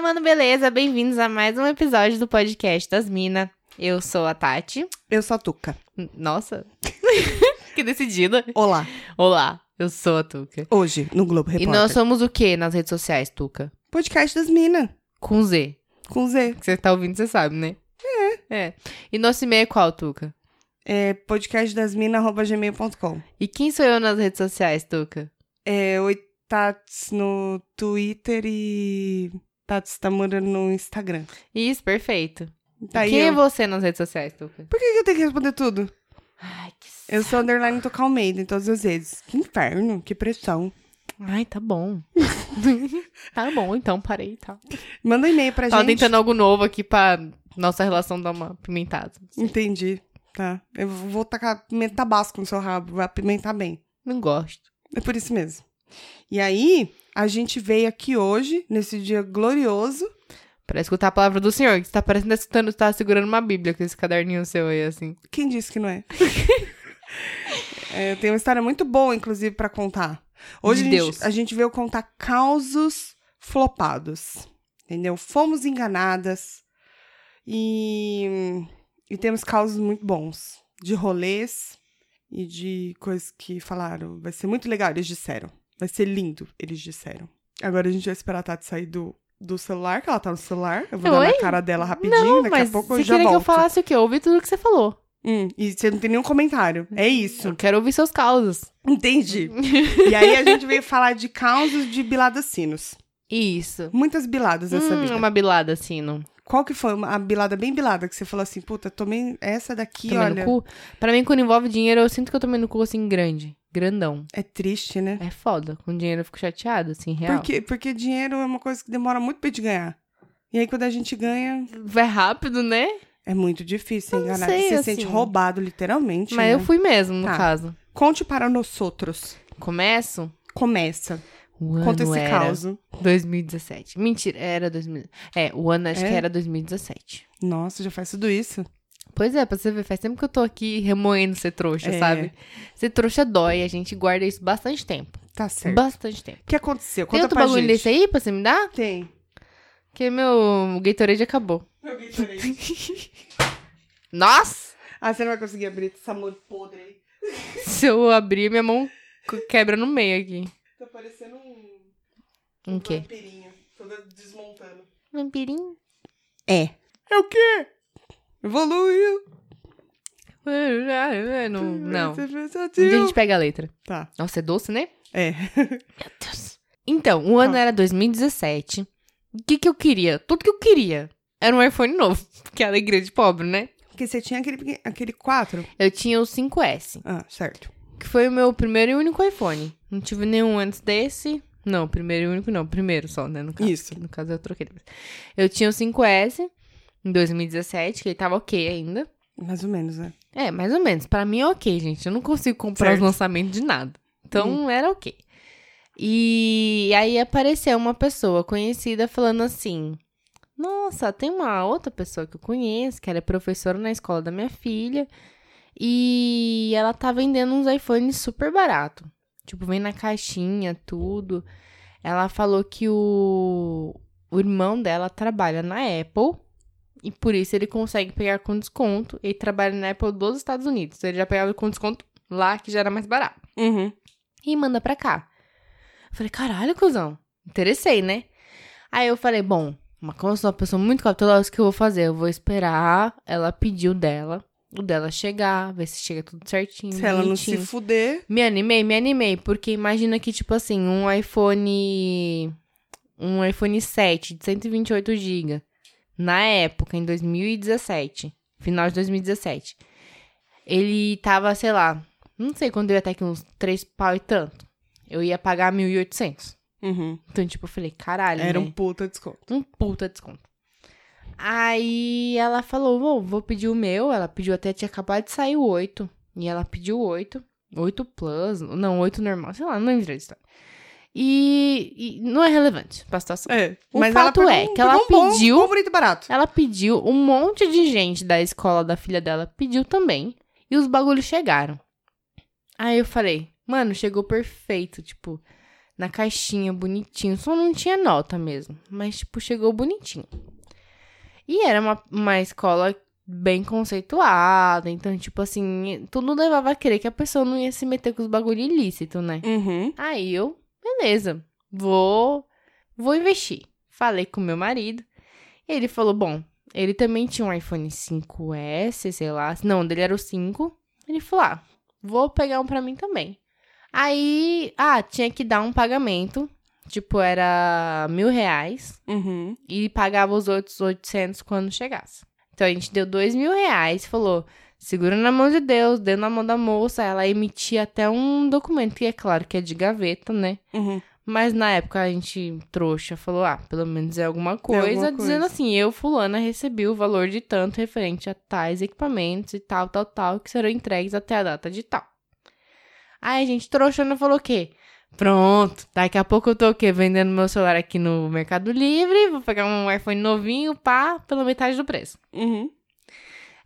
Fala, mano, beleza? Bem-vindos a mais um episódio do podcast das Minas. Eu sou a Tati. Eu sou a Tuca. Nossa, que decidida. Olá. Olá, eu sou a Tuca. Hoje, no Globo E Repórter. nós somos o que nas redes sociais, Tuca? Podcast das Minas. Com Z. Com Z. Que você tá ouvindo, você sabe, né? É. É. E nosso e-mail é qual, Tuca? É podcastdasminas.gmail.com. E quem sou eu nas redes sociais, Tuca? É oi Tats no Twitter e Tats tá morando no Instagram. Isso, perfeito. Tá quem é eu. você nas redes sociais, Tuca? Por que que eu tenho que responder tudo? Ai, que Eu sou underline Tuca Almeida em todas as vezes. Que inferno, que pressão. Ai, tá bom. tá bom, então parei, tá. Manda um e-mail pra Tava gente. tentando algo novo aqui pra nossa relação dar uma pimentada. Entendi. Tá. Eu vou tacar pimenta tabasco no seu rabo. Vai apimentar bem. Não gosto. É por isso mesmo. E aí, a gente veio aqui hoje, nesse dia glorioso. Pra escutar a palavra do Senhor, que você tá parecendo tá escutando, tá segurando uma bíblia com esse caderninho seu aí, assim. Quem disse que não é? é eu tenho uma história muito boa, inclusive, pra contar. Hoje a, Deus. gente, a gente veio contar causos flopados. Entendeu? Fomos enganadas. E, e temos causos muito bons. De rolês e de coisas que falaram. Vai ser muito legal, eles disseram. Vai ser lindo, eles disseram. Agora a gente vai esperar a Tati sair do, do celular, que ela tá no celular. Eu vou dar Oi? na cara dela rapidinho, Não, daqui a pouco você eu já queria volto. que eu falasse o quê? Eu ouvi tudo que você falou. Hum, e você não tem nenhum comentário. É isso. Eu quero ouvir seus causos. Entendi. e aí a gente veio falar de causos de biladas sinos. Isso. Muitas biladas nessa Hum, vida. uma bilada, não. Qual que foi uma- a bilada bem bilada que você falou assim, puta, tomei essa daqui, Tomei olha. no cu. Pra mim, quando envolve dinheiro, eu sinto que eu tomei no cu, assim, grande. Grandão. É triste, né? É foda. Com dinheiro eu fico chateada, assim, real. Porque, porque dinheiro é uma coisa que demora muito pra gente ganhar. E aí quando a gente ganha, Vai rápido, né? é muito difícil Eu enganar. sei, Você se assim. sente roubado, literalmente. Mas né? eu fui mesmo, no Tá. caso. Conte para nós outros. Começo? Começa. O Conta ano esse era caso. 2017. Mentira, era 2000. É, o ano acho É? que era 2017. Nossa, já faz tudo isso? Pois é, pra você ver, faz tempo que eu tô aqui remoendo ser trouxa, É. sabe? Ser trouxa dói, a gente guarda isso bastante tempo. Tá certo. Bastante tempo. O que aconteceu? Tem Conta outro pra bagulho gente. desse aí pra você me dar? Tem. Porque meu Gatorade acabou. Nossa! Ah, você não vai conseguir abrir essa mão podre aí. Se eu abrir, minha mão quebra no meio aqui. Tá parecendo um, Um quê? vampirinho. Toda desmontando. Vampirinho? É. É o quê? Evoluiu. Não, não. Um dia a gente pega a letra. Tá. Nossa, é doce, né? É. Meu Deus. Então, o ano Tá. era 2017. O que que eu queria? Tudo que eu queria era um iPhone novo. Que é a alegria de pobre, né? Porque você tinha aquele, aquele 4. Eu tinha o 5S, Ah, certo. que foi o meu primeiro e único iPhone. Não tive nenhum antes desse. Não, primeiro e único não. Primeiro só, né? No caso. Isso. No caso, eu troquei. Eu tinha o 5S em 2017, que ele tava ok ainda. Mais ou menos, né? É, mais ou menos. Pra mim é ok, gente. Eu não consigo comprar Certo. os lançamentos de nada. Então era ok. E aí apareceu uma pessoa conhecida falando assim: Nossa, tem uma outra pessoa que eu conheço, que ela é professora na escola da minha filha. E ela tá vendendo uns iPhones super barato. Tipo, vem na caixinha, tudo. Ela falou que o, o irmão dela trabalha na Apple. E por isso ele consegue pegar com desconto. Ele trabalha na Apple dos Estados Unidos. Ele já pegava com desconto lá, que já era mais barato. Uhum. E manda pra cá. Eu falei, caralho, cuzão. Interessei, né? Aí eu falei, bom, mas como eu sou uma pessoa muito cautelosa, o que eu vou fazer? Eu vou esperar ela pedir o dela. O dela chegar, ver se chega tudo certinho. Se ela não se bonitinho. fuder. Me animei, me animei, porque imagina que, tipo assim, um iPhone. Um iPhone 7 de 128 GB. Na época, em 2017. Final de 2017. Ele tava, sei lá. Não sei quando eu ia até aqui, uns 3 pau e tanto. Eu ia pagar 1.800. Uhum. Então, tipo, eu falei, caralho. Era né? um puta desconto. Um puta desconto. Aí ela falou, "Vou- vou pedir o meu. Ela pediu até, tinha acabado de sair o 8. E ela pediu o 8. 8 Plus. Não, 8 normal. Sei lá, não lembro direito. E, e não é relevante pra situação. É. O fato ela é pegou- que ela um pediu- Bom, e barato. Ela pediu, um monte de gente da escola da filha dela pediu também. E os bagulhos chegaram. Aí eu falei, mano, chegou perfeito. Tipo, na caixinha, bonitinho. Só não tinha nota mesmo. Mas, tipo, chegou bonitinho. E era uma, uma escola bem conceituada. Então, tipo assim, tudo levava a crer que a pessoa não ia se meter com os bagulho ilícito, né? Uhum. Aí eu, beleza, vou, vou investir. Falei com meu marido. Ele falou, bom, ele também tinha um iPhone 5S, sei lá. Não, dele era o 5. Ele falou, ah, vou pegar um pra mim também. Aí, ah, tinha que dar um pagamento. Tipo, era mil reais. Uhum. E pagava os outros 800 quando chegasse. Então a gente deu dois mil reais. Falou, segura na mão de Deus, deu na mão da moça. Ela emitia até um documento, que é claro que é de gaveta, né? Uhum. Mas na época a gente, trouxa, falou: ah, pelo menos é alguma coisa, alguma dizendo coisa. assim: eu, Fulana, recebi o valor de tanto referente a tais equipamentos e tal, tal, tal, que serão entregues até a data de tal. Aí a gente, trouxona, falou o quê? Pronto, daqui a pouco eu tô o quê? Vendendo meu celular aqui no Mercado Livre, vou pegar um iPhone novinho, pá, pela metade do preço. Uhum.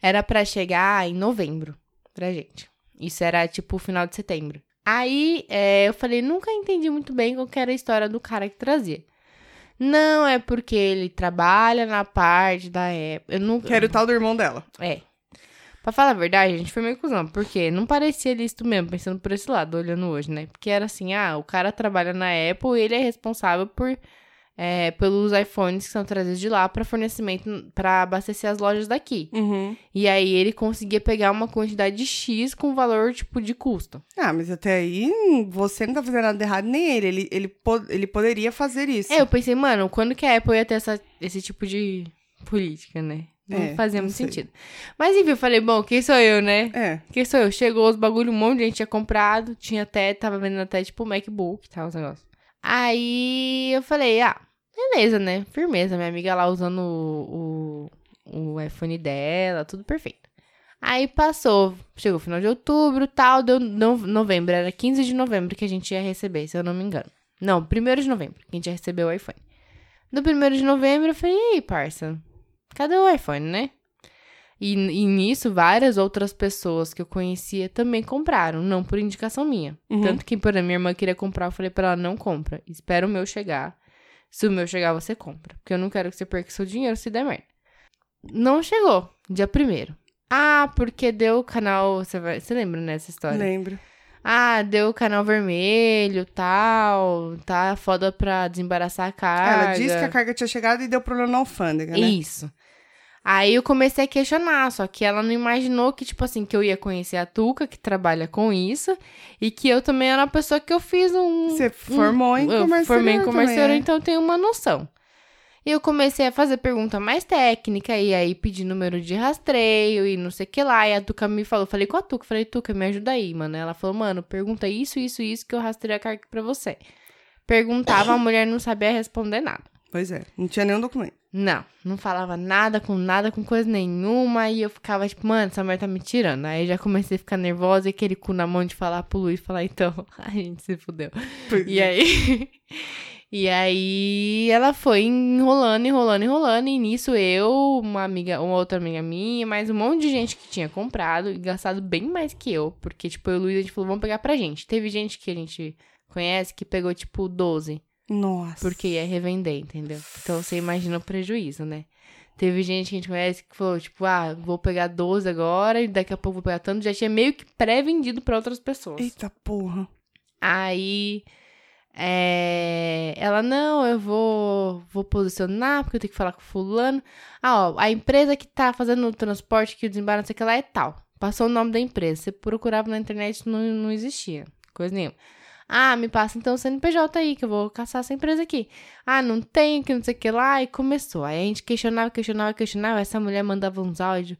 Era pra chegar em novembro pra gente. Isso era tipo o final de setembro. Aí é, eu falei, nunca entendi muito bem qual era a história do cara que trazia. Não, é porque ele trabalha na parte da Apple. Eu nunca. Que era o tal do irmão dela. É. Pra falar a verdade, a gente foi meio cuzão, porque não parecia lícito mesmo, pensando por esse lado, olhando hoje, né? Porque era assim, ah, o cara trabalha na Apple e ele é responsável por é, pelos iPhones que são trazidos de lá pra fornecimento, pra abastecer as lojas daqui. Uhum. E aí ele conseguia pegar uma quantidade X com valor, tipo, de custo. Ah, mas até aí você não tá fazendo nada de errado, nem ele. Ele, ele, po- ele poderia fazer isso. É, eu pensei, mano, quando que a Apple ia ter essa, esse tipo de política, né? Não É, fazia muito sentido. Mas enfim, eu falei, bom, quem sou eu, né? É. Quem sou eu? Chegou os bagulho, um monte de gente tinha comprado, tinha até, tava vendendo até, tipo, MacBook e tal, os negócios. Aí eu falei, ah, beleza, né? Firmeza, minha amiga lá usando o, o, o iPhone dela, tudo perfeito. Aí passou, chegou o final de outubro tal, deu no- novembro, era 15 de novembro que a gente ia receber, se eu não me engano. Não, 1 de novembro que a gente ia receber o iPhone. No 1 de novembro eu falei, e aí, parça, cadê o iPhone, né? E, e nisso, várias outras pessoas que eu conhecia também compraram, não por indicação minha. Uhum. Tanto que, por a minha irmã queria comprar, eu falei pra ela, não compra, espera o meu chegar. Se o meu chegar, você compra. Porque eu não quero que você perca seu dinheiro se der merda. Não chegou, dia primeiro. Ah, porque deu o canal. Você, vai, você lembra nessa história? Lembro. Ah, deu o canal vermelho, tal. Tá foda pra desembaraçar a carga. Ela disse que a carga tinha chegado e deu problema na alfândega, né? Isso. Aí eu comecei a questionar, só que ela não imaginou que, tipo assim, que eu ia conhecer a Tuca, que trabalha com isso, e que eu também era uma pessoa que eu fiz um. Você formou em eu comércio formei em exterior, né? então eu tenho uma noção. E eu comecei a fazer pergunta mais técnica, e aí pedi número de rastreio e não sei o que lá. E a Tuca me falou, falei com a Tuca, falei, Tuca, me ajuda aí, mano. Ela falou, mano, pergunta isso, isso, isso, que eu rastrei a carga pra você. Perguntava, a mulher não sabia responder nada. Pois é, não tinha nenhum documento. Não, não falava nada com nada, com coisa nenhuma. E eu ficava tipo, mano, essa mulher tá me tirando. Aí já comecei a ficar nervosa e aquele cu na mão de falar pro Luiz falar, então, a gente se fudeu. E aí. e aí ela foi enrolando, enrolando, enrolando. E nisso eu, uma amiga, uma outra amiga minha, mais um monte de gente que tinha comprado e gastado bem mais que eu. Porque, tipo, eu e o Luiz, a gente falou, vamos pegar pra gente. Teve gente que a gente conhece que pegou, tipo, 12. Nossa. Porque ia revender, entendeu? Então você imagina o prejuízo, né? Teve gente que a gente conhece que falou, tipo, ah, vou pegar 12 agora e daqui a pouco vou pegar tanto. Já tinha meio que pré-vendido pra outras pessoas. Eita porra. Aí, é, ela, não, eu vou, vou posicionar porque eu tenho que falar com fulano. Ah, ó, a empresa que tá fazendo o transporte que o desembaraço, não sei o que lá, é tal. Passou o nome da empresa. Você procurava na internet, não, não existia. Coisa nenhuma. Ah, me passa então o CNPJ aí, que eu vou caçar essa empresa aqui. Ah, não tem, que não sei o que lá. E começou. Aí a gente questionava, questionava, questionava. Essa mulher mandava uns áudios.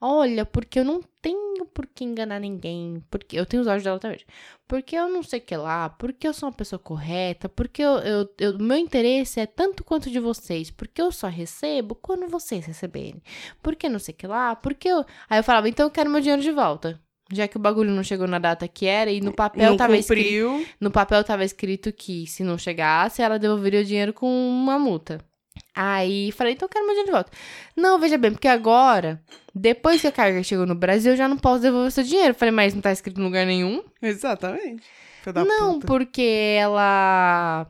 Olha, porque eu não tenho por que enganar ninguém. Porque eu tenho os áudios dela até hoje. Porque eu não sei o que lá. Porque eu sou uma pessoa correta. Porque eu, eu, eu- meu interesse é tanto quanto de vocês. Porque eu só recebo quando vocês receberem. Porque não sei o que lá. Porque eu. Aí eu falava, então eu quero meu dinheiro de volta. Já que o bagulho não chegou na data que era e no papel não tava escrito. cumpriu. No papel tava escrito que se não chegasse, ela devolveria o dinheiro com uma multa. Aí falei, então eu quero meu dinheiro de volta. Não, veja bem, porque agora, depois que a carga chegou no Brasil, eu já não posso devolver seu dinheiro. Falei, mas não tá escrito em lugar nenhum. Exatamente. Não, puta. porque ela.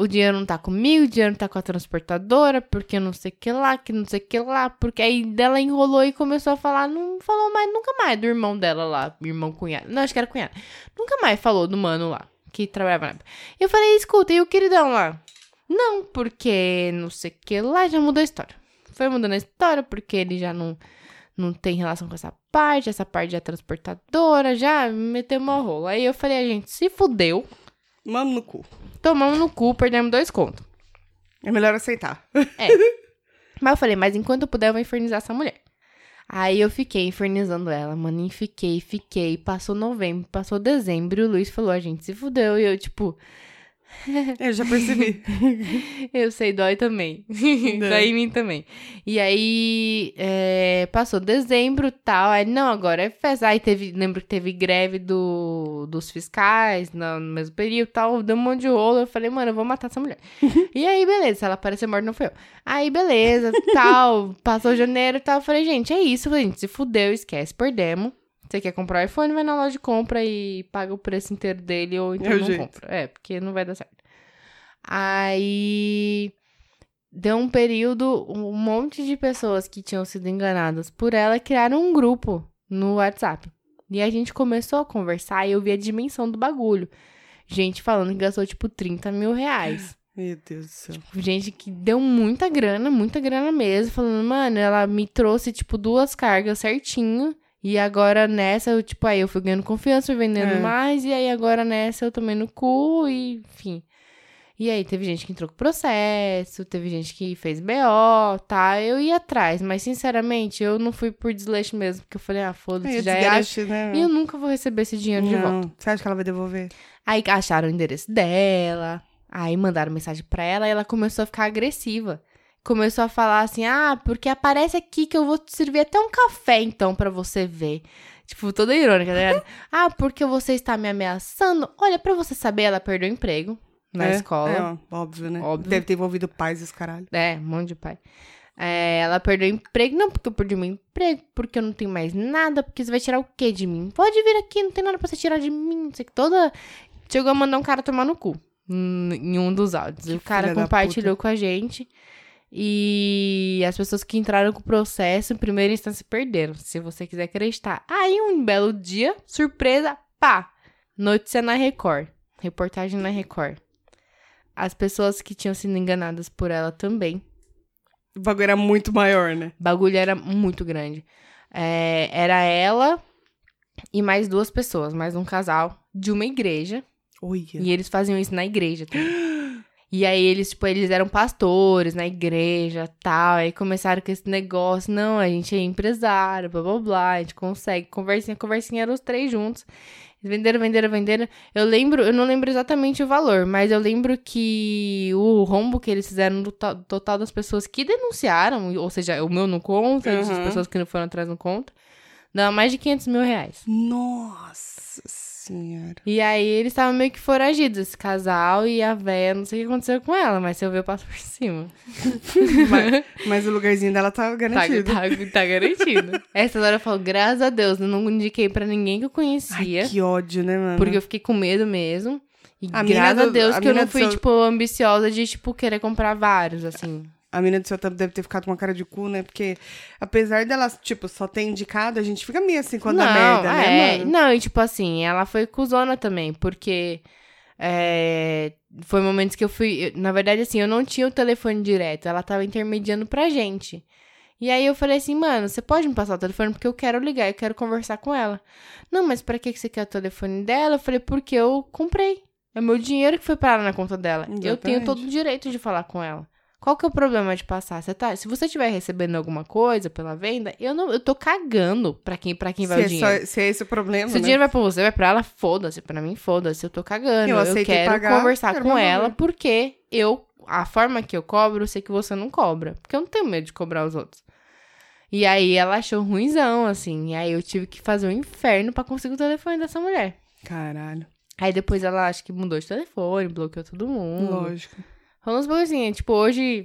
O dinheiro não tá comigo, o dinheiro não tá com a transportadora, porque não sei que lá, que não sei que lá. Porque aí dela enrolou e começou a falar, não falou mais, nunca mais do irmão dela lá, irmão cunhado. Não, acho que era cunhado. Nunca mais falou do mano lá, que trabalhava na. Eu falei, escuta, e o queridão lá? Não, porque não sei que lá, já mudou a história. Foi mudando a história, porque ele já não, não tem relação com essa parte, essa parte é transportadora, já meteu uma rola. Aí eu falei, a gente se fudeu, Mano no cu. tomamos no cu, perdemos dois contos. É melhor aceitar. Mas eu falei, mas enquanto eu puder, eu vou infernizar essa mulher. Aí eu fiquei infernizando ela, mano, e fiquei, fiquei. Passou novembro, passou dezembro, e o Luiz falou, a gente se fudeu. E eu, tipo, Eu já percebi. eu sei, dói também. dói em mim também. E aí, é, passou dezembro e tal. Aí, não, agora é festa. Aí teve, lembro que teve greve do, dos fiscais no, no mesmo período e tal. Deu um monte de rolo. Eu falei, mano, eu vou matar essa mulher. e aí, beleza. Se ela aparecer morta, não foi eu. Aí, beleza, tal. Passou janeiro e tal. Eu falei, gente, é isso. Gente se fudeu, esquece, perdemos. Você quer comprar o iPhone, vai na loja de compra e paga o preço inteiro dele ou então É não jeito. compra. É, porque não vai dar certo. Aí deu um período, um monte de pessoas que tinham sido enganadas por ela criaram um grupo no WhatsApp. E a gente começou a conversar e eu vi a dimensão do bagulho. Gente falando que gastou tipo 30 mil reais. Meu Deus do céu. Gente que deu muita grana, muita grana mesmo. Falando, mano, ela me trouxe, tipo, duas cargas certinho. E agora nessa, eu, tipo, aí eu fui ganhando confiança, fui vendendo É. mais. E aí agora nessa eu tomei no cu e, enfim. E aí teve gente que entrou com processo, teve gente que fez BO, tá? Eu ia atrás, mas sinceramente, eu não fui por desleixo mesmo. Porque eu falei, ah, foda-se, É já era. desgaste, né? E eu nunca vou receber esse dinheiro de volta. Não. Você acha que ela vai devolver? Aí acharam o endereço dela, aí mandaram mensagem pra ela e ela começou a ficar agressiva. Começou a falar assim: "Ah, porque aparece aqui que eu vou te servir até um café então pra você ver". Tipo, toda irônica, tá ligado? ah, porque você está me ameaçando. Olha, pra você saber, ela perdeu o emprego na É, escola. É, ó, óbvio, né? Óbvio. Deve ter envolvido pais os caralho. É, um monte de pai. É, ela perdeu o emprego. Não, porque eu perdi meu emprego, porque eu não tenho mais nada, porque você vai tirar o quê de mim? Pode vir aqui, não tem nada pra você tirar de mim. Não sei que toda. Chegou a mandar um cara tomar no cu em um dos áudios. E o cara compartilhou com a gente. E as pessoas que entraram com o processo, em primeira instância, perderam. Se você quiser acreditar. Aí, um belo dia, surpresa, pá! Notícia na Record. Reportagem na Record. As pessoas que tinham sido enganadas por ela também O bagulho era muito maior, né? o bagulho era muito grande. É, era ela e mais duas pessoas, mais um casal de uma igreja. Olha. E eles faziam isso na igreja também. E aí eles, tipo, eles eram pastores na igreja tal. Aí começaram com esse negócio. Não, a gente é empresário, blá blá blá. A gente consegue. Conversinha, conversinha, eram os três juntos. Eles venderam, venderam, venderam. Eu lembro, eu não lembro exatamente o valor, mas eu lembro que o rombo que eles fizeram no to- total das pessoas que denunciaram, ou seja, o meu não conta, as Uhum. pessoas que não foram atrás não conta, dá mais de 500 mil reais. Nossa senhora. E aí eles estavam meio que foragidos, esse casal e a véia, não sei o que aconteceu com ela, mas se eu ver, eu passo por cima. mas, mas o lugarzinho dela tá Tá, garantido. tá, tá garantido. Essa hora eu falo, graças a Deus, eu não indiquei pra ninguém que eu conhecia. Ai, que ódio, né, mano? Porque eu fiquei com medo mesmo. E A graças a do- Deus a que eu não fui, tipo, ambiciosa de, tipo, querer comprar vários, assim. A mina do seu tempo deve ter ficado com uma cara de cu, né? Porque apesar dela, tipo, só ter indicado, a gente fica meio assim quando dá merda, é, né, mano? Não, e tipo assim, ela foi cuzona também, porque é, foi momentos que eu fui. eu- na verdade, assim, eu não tinha o telefone direto, ela tava intermediando pra gente. E aí eu falei assim, mano, você pode me passar o telefone porque eu quero ligar, eu quero conversar com ela. Não, mas pra que você quer o telefone dela? Eu falei, porque eu comprei. É meu dinheiro que foi parar na conta dela. Eu tenho Exatamente. todo o direito de falar com ela. Qual que é o problema de passar? Você tá, se você estiver recebendo alguma coisa pela venda, eu não, eu tô cagando pra quem, pra quem vai se, o é dinheiro. só- se é esse o problema, Se o né? dinheiro vai pra você, vai pra ela, foda-se. Pra mim, foda-se. Eu tô cagando. Eu Eu, quero pagar, conversar quero com ela valor. porque eu, a forma que eu cobro, eu sei que você não cobra. Porque eu não tenho medo de cobrar os outros. E aí ela achou ruimzão, assim. E aí eu tive que fazer um inferno pra conseguir o telefone dessa mulher. Caralho, Aí depois ela acho que mudou de telefone, bloqueou todo mundo. lógico. Rolou uns bagulhinhos. Tipo, hoje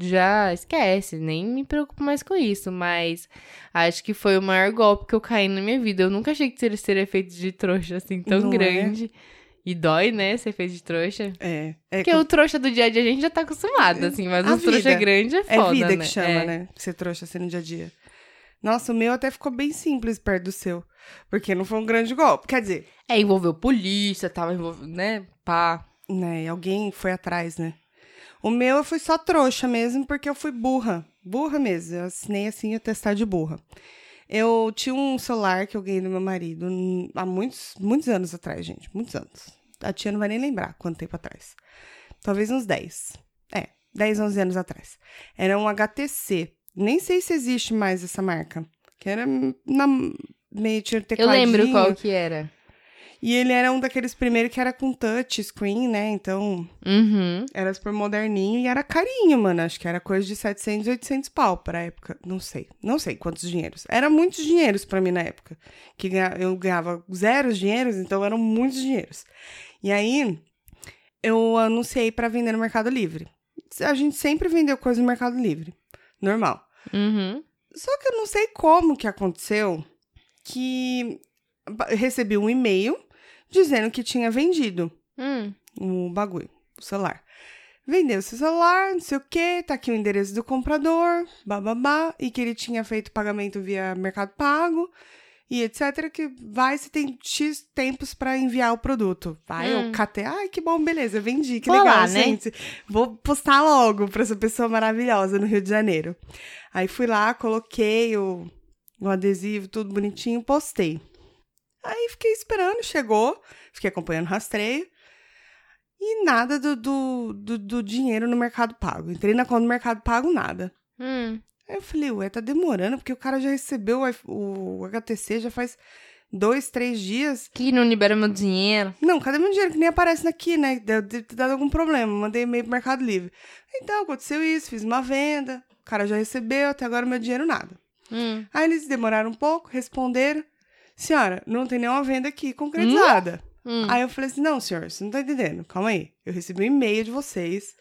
já esquece, nem me preocupo mais com isso, mas acho que foi o maior golpe que eu caí na minha vida. Eu nunca achei que teria feito de trouxa assim tão Não é? grande. E dói, né, ser feito de trouxa. É. É, Porque o trouxa do dia a dia a gente já tá acostumado, assim, mas A o trouxa vida. grande é é foda, vida né? que chama, É. né? Ser trouxa assim no dia a dia. Nossa, o meu até ficou bem simples perto do seu. Porque não foi um grande golpe. Quer dizer, É, envolveu polícia, tava envolvido, né, pá. né? Alguém foi atrás, né? O meu eu fui só trouxa mesmo, porque eu fui burra. Burra mesmo. Eu assinei assim o testar de burra. Eu tinha um celular que eu ganhei do meu marido há muitos, muitos anos atrás, gente. Muitos anos. A tia não vai nem lembrar quanto tempo atrás. Talvez uns 10. É, 10, 11 anos atrás. Era um HTC. Nem sei se existe mais essa marca. Que era na, meio tinha um Eu lembro qual que era. E ele era um daqueles primeiros que era com touch screen, né? Então, Uhum. era super moderninho e era carinho, mano. Acho que era coisa de 700, 800 pau pra época. Não sei. Não sei quantos dinheiros. Era muitos dinheiros pra mim na época. Que eu ganhava zero dinheiros, então eram muitos dinheiros. E aí, eu anunciei pra vender no Mercado Livre. A gente sempre vendeu coisa no Mercado Livre. Normal. Uhum. Só que eu não sei como que aconteceu que recebi um e-mail dizendo que tinha vendido Hum. o bagulho, o celular. Vendeu seu celular, não sei o que, tá aqui o endereço do comprador, bababá, e que ele tinha feito pagamento via Mercado Pago, e etc, que vai, você tem X tempos pra enviar o produto. Vai, Hum. eu catei, ai, que bom, beleza, vendi, que Vou legal, lá, né? gente. Vou postar logo pra essa pessoa maravilhosa no Rio de Janeiro. Aí fui lá, coloquei o, o adesivo, tudo bonitinho, postei. Aí fiquei esperando, chegou, fiquei acompanhando o rastreio. E nada do, do, do, do dinheiro no Mercado Pago. Entrei na conta do Mercado Pago, nada. Hum. Aí eu falei, ué, tá demorando, porque o cara já recebeu o, o HTC já faz dois, três dias. Que não libera meu dinheiro. Não, cadê meu dinheiro que nem aparece aqui, né? Deve ter dado algum problema. Mandei e-mail pro Mercado Livre. Então, aconteceu isso, fiz uma venda, o cara já recebeu, até agora meu dinheiro nada. Hum. Aí eles demoraram um pouco, responderam. Senhora, não tem nenhuma venda aqui concretizada. Hum. Aí eu falei assim: não, senhor, você não tá entendendo. Calma aí. Eu recebi um e-mail de vocês.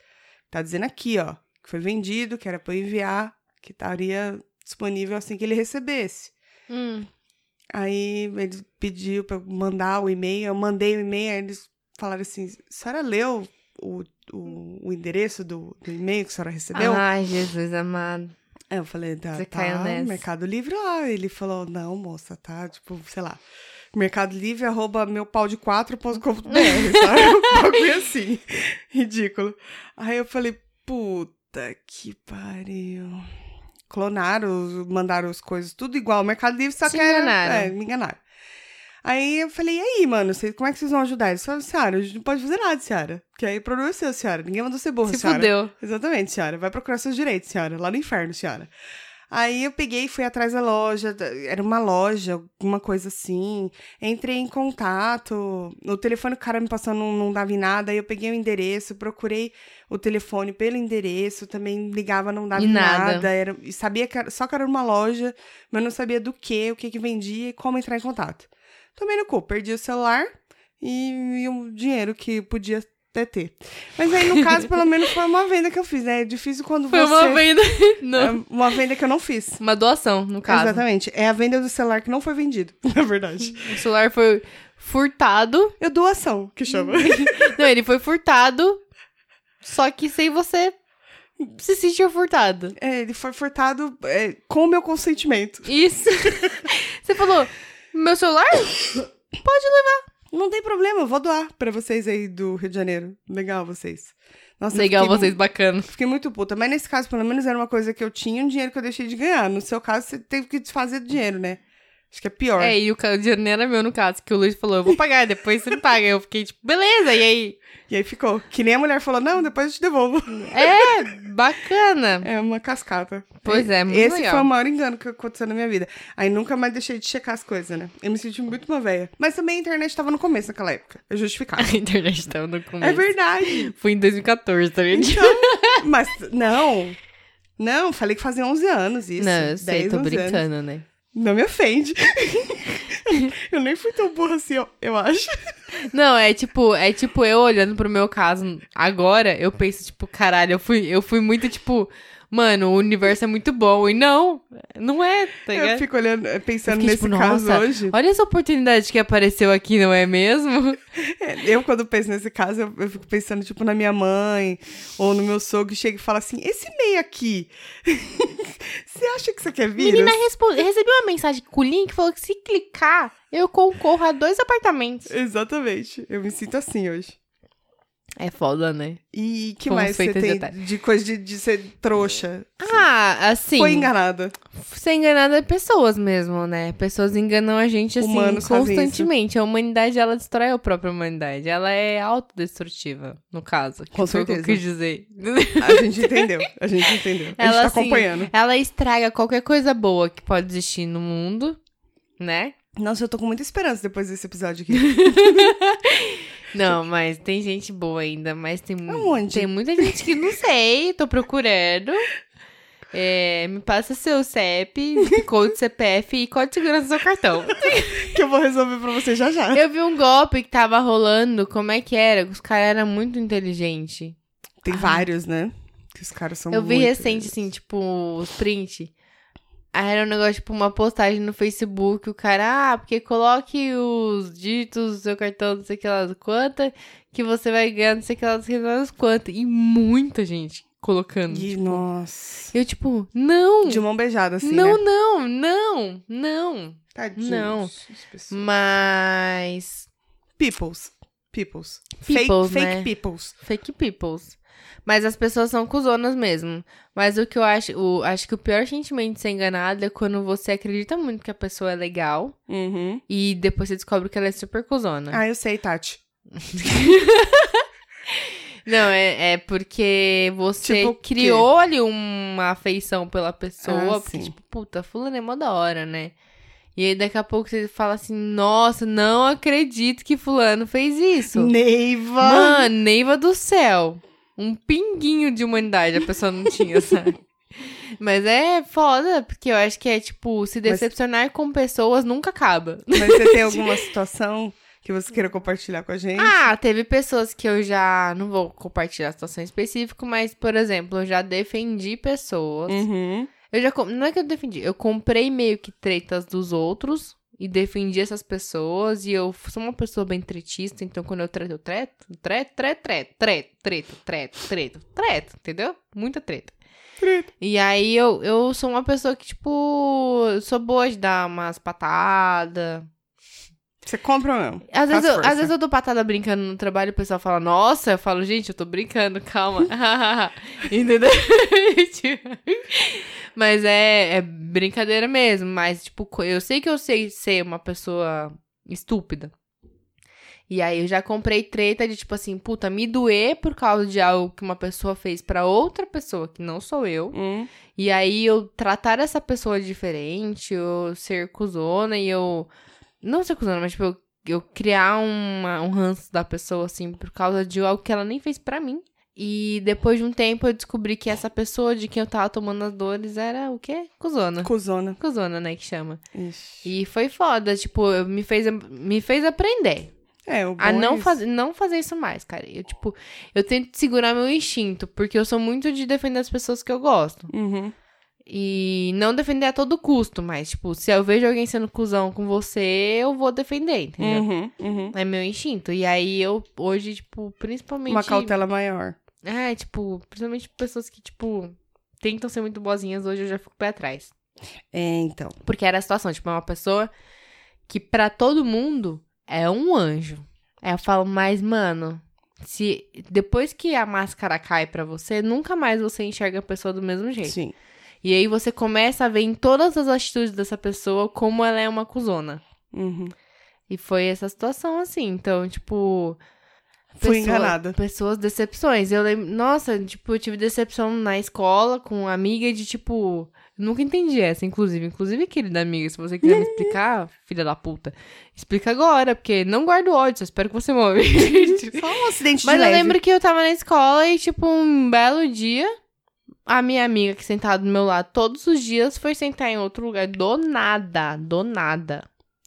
Tá dizendo aqui, ó, que foi vendido, que era pra eu enviar, que estaria disponível assim que ele recebesse. Hum. Aí ele pediu pra eu mandar o e-mail, eu mandei o e-mail, aí eles falaram assim: a senhora leu o, o, o endereço do, do e-mail que a senhora recebeu? Ai, Jesus amado. Eu falei, tá, Você tá. Mercado Livre lá. Ele falou, não, moça, tá, tipo, sei lá, Mercado Livre, arroba meu pau de quatro.com.br, sabe? Um bagulho assim, ridículo. Aí eu falei, puta que pariu. Clonaram, mandaram as coisas tudo igual, Mercado Livre só Se que era- enganaram. É, me enganaram. Aí eu falei, e aí, mano, como é que vocês vão ajudar? Eles falaram, senhora, a gente não pode fazer nada, senhora. Porque aí o problema é seu, senhora. Ninguém mandou ser burra, Se senhora. fudeu. Exatamente, senhora. Vai procurar seus direitos, senhora. Lá no inferno, senhora. Aí eu peguei e fui atrás da loja. Era uma loja, alguma coisa assim. Entrei em contato. O telefone que o cara me passou não, não dava em nada. Aí eu peguei o endereço, procurei o telefone pelo endereço. Também ligava, não dava em nada. nada. Era, sabia que era, só que era uma loja, mas não sabia do que, o que que vendia e como entrar em contato. Tomei no cu. Perdi o celular e, e o dinheiro que podia até ter. Mas aí, no caso, pelo menos foi uma venda que eu fiz, né? É difícil quando Foi você... uma venda. Não. É uma venda que eu não fiz. Uma doação, no caso. Exatamente. É a venda do celular que não foi vendido, na verdade. O celular foi furtado. É doação, que chama. Não, ele foi furtado. Só que sem você se sentir furtado. É, ele foi furtado é, com o meu consentimento. Isso. Você falou, meu celular? Não tem problema, eu vou doar pra vocês aí do Rio de Janeiro. Legal vocês. Nossa, Legal fiquei vocês, bacana. Fiquei muito puta. Mas nesse caso, pelo menos, era uma coisa que eu tinha um dinheiro que eu deixei de ganhar. No seu caso, você teve que desfazer do dinheiro, né? Acho que é pior. É, e o dinheiro nem era meu no caso, que o Luiz falou, eu vou pagar, depois você me paga. Eu fiquei tipo, beleza, e aí? E aí ficou. Que nem a mulher falou, não, depois eu te devolvo. É, bacana. É uma cascata. Pois é, muito Esse legal. foi o maior engano que aconteceu na minha vida. Aí nunca mais deixei de checar as coisas, né? Eu me senti muito uma véia. Mas também a internet tava no começo naquela época. Eu justificava. A internet tava no começo. é verdade. Foi em 2014, tá ligado? Então, mas não. Não, falei que fazia 11 anos isso. Não, eu sei, 10, tô 11 anos. brincando, né? Não me ofende. eu nem fui tão burra assim, eu, eu acho. Não, é tipo, é tipo eu olhando pro meu caso agora, eu penso, tipo, caralho, eu fui, eu fui muito, tipo, mano, o universo é muito bom. E não, não é, tá ligado? Eu fico olhando, eh, pensando fiquei, nesse tipo, caso nossa, hoje. Olha essa oportunidade que apareceu aqui, não é mesmo? É, Eu, quando penso nesse caso, eu, eu fico pensando, tipo, na minha mãe ou no meu sogro, que chega e fala assim: esse meio aqui, você acha que você quer vir? Menina recebi uma mensagem com o link falou que se clicar, eu concorro a dois apartamentos. Exatamente. Eu me sinto assim hoje. É foda, né? E que Fomos mais você de tem otário. de coisa de, de ser trouxa? Ah, assim. Foi enganada. Ser enganada é pessoas mesmo, né? Pessoas enganam a gente assim Humanos constantemente. A humanidade, ela destrói a própria humanidade. Ela é autodestrutiva, no caso. que Com foi o que eu certeza. quis dizer. A gente entendeu. A gente entendeu. A gente Ela, tá assim, acompanhando. Ela estraga qualquer coisa boa que pode existir no mundo, né? Nossa, eu tô com muita esperança depois desse episódio aqui. Não, mas tem gente boa ainda, mas tem, mu- Aonde? tem muita gente que não sei, tô procurando. É, me passa seu CEP, código CPF e código de segurança do seu cartão. que eu vou resolver pra você já já. Eu vi um golpe que tava rolando, como é que era? Os caras eram muito inteligentes. Tem vários, né? Que os caras são Eu vi muito- recente, assim, tipo, os print. Aí era um negócio, tipo, uma postagem no Facebook, o cara, ah, porque coloque os dígitos do seu cartão, não sei o que lá, quanta, que você vai ganhar, não sei o que lá, não sei o que lá, quanto. E muita gente colocando. Ih, nossa. Eu, tipo, não, De mão beijada, assim, não, né? não, não, não. Tadinhos. Não. Mas... Peoples. Peoples. Peoples, fake, né? fake peoples. Fake peoples. Mas as pessoas são cuzonas mesmo. Mas o que eu acho, o, acho que o pior sentimento de ser enganado é quando você acredita muito que a pessoa é legal Uhum. e depois você descobre que ela é super cuzona. Ah, eu sei, Tati. Não, é, é porque você Tipo criou ali uma afeição pela pessoa. Ah, porque, sim. tipo, puta, fulano é mó da hora, né? E aí daqui a pouco você fala assim, nossa, não acredito que fulano fez isso. Neiva. Mano, Neiva do céu. Um pinguinho de humanidade a pessoa não tinha, sabe? Mas é foda, porque eu acho que é tipo, se decepcionar com pessoas nunca acaba. Mas você tem alguma situação que você queira compartilhar com a gente? Ah, teve pessoas que eu já. Não vou compartilhar a situação específica, mas, por exemplo, eu já defendi pessoas. Uhum. Eu já. Não é que eu defendi, eu comprei meio que tretas dos outros e defendi essas pessoas. E eu sou uma pessoa bem tretista, então quando eu treto, eu treto, treto, treto, treto, treto, treto, treto, treto, treto, entendeu? Muita treta. Treta. E aí eu, eu sou uma pessoa que, tipo, sou boa de dar umas patadas. Você compra ou não? Às vezes, eu, às vezes eu dou patada brincando no trabalho e o pessoal fala, nossa, eu falo, gente, eu tô brincando, calma. Entendeu? mas é, é brincadeira mesmo, mas, tipo, eu sei que eu sei ser uma pessoa estúpida. E aí eu já comprei treta de, tipo assim, puta, me doer por causa de algo que uma pessoa fez pra outra pessoa, que não sou eu. Hum. E aí eu tratar essa pessoa diferente, eu ser cuzona e eu. Não ser cuzona, mas tipo, eu, eu criar uma, um ranço da pessoa, assim, por causa de algo que ela nem fez pra mim. E depois de um tempo eu descobri que essa pessoa de quem eu tava tomando as dores era o quê? Cuzona. Cusona. Cuzona, né, que chama. Ixi. E foi foda, tipo, me fez, me fez aprender É, o bom a é não, isso. faz, não fazer isso mais, cara. Eu, tipo, eu tento segurar meu instinto, porque eu sou muito de defender as pessoas que eu gosto. Uhum. E não defender a todo custo, mas, tipo, se eu vejo alguém sendo cuzão com você, eu vou defender, entendeu? Uhum. Uhum. É meu instinto. E aí eu, hoje, tipo, principalmente. Uma cautela maior. É, tipo, principalmente pessoas que, tipo, tentam ser muito boazinhas, hoje eu já fico pé atrás. É, então. Porque era a situação, tipo, é uma pessoa que pra todo mundo é um anjo. Aí eu falo, mas, mano, se depois que a máscara cai pra você, nunca mais você enxerga a pessoa do mesmo jeito. Sim. E aí você começa a ver em todas as atitudes dessa pessoa como ela é uma cuzona. Uhum. E foi essa situação assim. Então, tipo. Fui pessoa- enganada. Pessoas, decepções. Eu lembro. Nossa, tipo, eu tive decepção na escola com uma amiga de tipo. Nunca entendi essa, inclusive. Inclusive, querida amiga, se você quiser me explicar, filha da puta, explica agora, porque não guardo ódio, só espero que você morre. Só um acidente Mas de eu leve. lembro que eu tava na escola e, tipo, um belo dia, a minha amiga que sentada do meu lado todos os dias foi sentar em outro lugar do nada, do nada.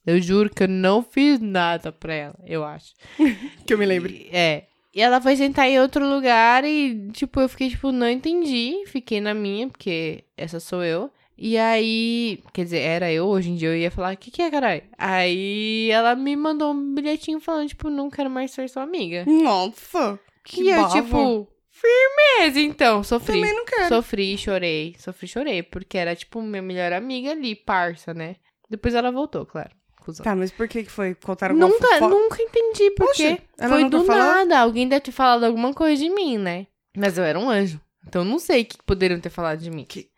Eu juro que eu não fiz nada pra ela, eu acho. Que eu me lembre. E- É. E ela foi sentar em outro lugar e, tipo, eu fiquei, tipo, não entendi. Fiquei na minha, porque essa sou eu. E aí, quer dizer, era eu, hoje em dia eu ia falar, o que que é, caralho? Aí ela me mandou um bilhetinho falando, tipo, não quero mais ser sua amiga. Nossa, que e eu, bava. tipo, firmeza, então, sofri. Também não quero. Sofri, chorei, sofri, chorei, porque era, tipo, minha melhor amiga ali, parça, né? Depois ela voltou, claro. cuzão. Tá, mas por que que foi? Contaram Nunca, fofo- nunca entendi por quê. Foi do falou? nada. Alguém deve ter falado alguma coisa de mim, né? Mas eu era um anjo. Então não sei o que poderiam ter falado de mim. Que-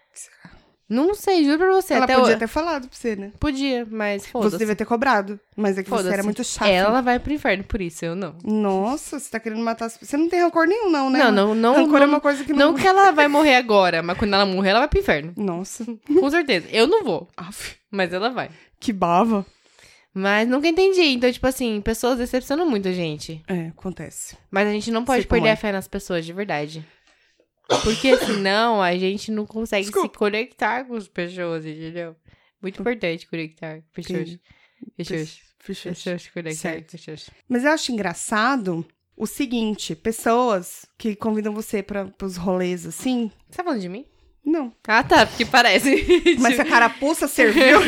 Não sei, juro pra você. Ela até podia o- ter falado pra você, né? Podia, mas Você devia ter cobrado. Mas é que você era muito chato. Ela vai pro inferno por isso, eu não. Nossa, você tá querendo matar as Você não tem rancor nenhum, não, né? Não, não, não. Rancor não, é uma coisa que não. não que ela vai morrer agora, mas quando ela morrer, ela vai pro inferno. Nossa. Com certeza. Eu não vou, Aff, mas ela vai. que bava. Mas nunca entendi. Então, tipo assim, pessoas decepcionam muito a gente. É, acontece. Mas a gente não pode Sei perder é. a fé nas pessoas, de verdade. Porque senão a gente não consegue Desculpa. se conectar com as pessoas, entendeu? Muito importante conectar com pessoas. Pessoas. Pessoas conectar com pessoas. Mas eu acho engraçado o seguinte: pessoas que convidam você para os rolês assim. Você tá falando de mim? Não. Ah, tá, porque parece. Mas a carapuça serviu.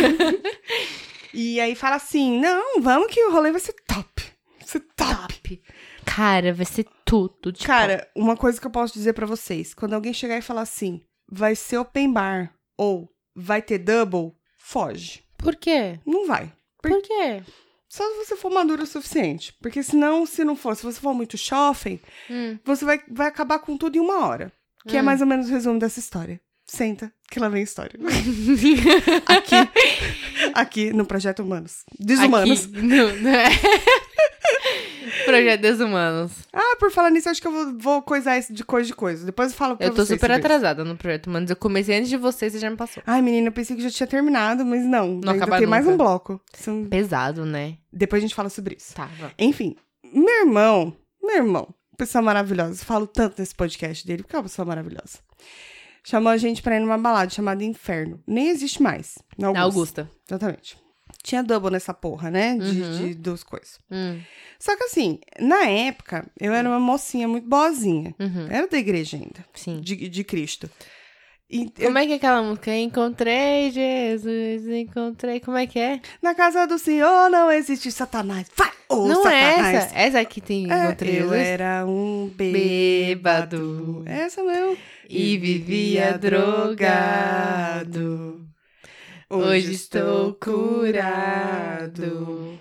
e aí fala assim: não, vamos que o rolê vai ser top. Vai ser top. top. Cara, vai ser tudo de Cara, uma coisa que eu posso dizer pra vocês: quando alguém chegar e falar assim, vai ser open bar ou vai ter double, foge. Por quê? Não vai. Por quê? Só se você for maduro o suficiente. Porque senão, se não for, se você for muito shopping, Hum. você vai, vai acabar com tudo em uma hora. Que é Hum. mais ou menos o resumo dessa história. Senta, que lá vem a história. aqui, aqui no Projeto Humanos. Desumanos. Aqui, no, não é? Projeto Desumanos. Ah, por falar nisso, acho que eu vou, vou coisar isso de coisa de coisa. Depois eu falo pra Eu tô vocês super sobre isso. atrasada no Projeto Humanos. Eu comecei antes de você, você já me passou. Ai, menina, eu pensei que já tinha terminado, mas não. ainda acaba tem mais nunca. um bloco. São- Pesado, né? Depois a gente fala sobre isso. Tá, vamos. Enfim, meu irmão, meu irmão, pessoa maravilhosa. Eu falo tanto nesse podcast dele, porque é uma pessoa maravilhosa. Chamou a gente pra ir numa balada chamada Inferno. Nem existe mais. Na Na Augusta. Augusta. Exatamente. Tinha double nessa porra, né? De, Uhum. de duas coisas. Hum, Só que assim, na época, eu era uma mocinha muito boazinha. uhum, Era da igreja ainda, sim. de, de Cristo. E eu- Como é que é aquela música? Encontrei Jesus, encontrei. Como é que é? na casa do Senhor não existe Satanás. Vai, ô Não é Satanás! essa. Essa aqui tem É, encontrei eu Jesus. era um Bêbado. bêbado. Essa mesmo. E vivia drogado. Hoje estou curado.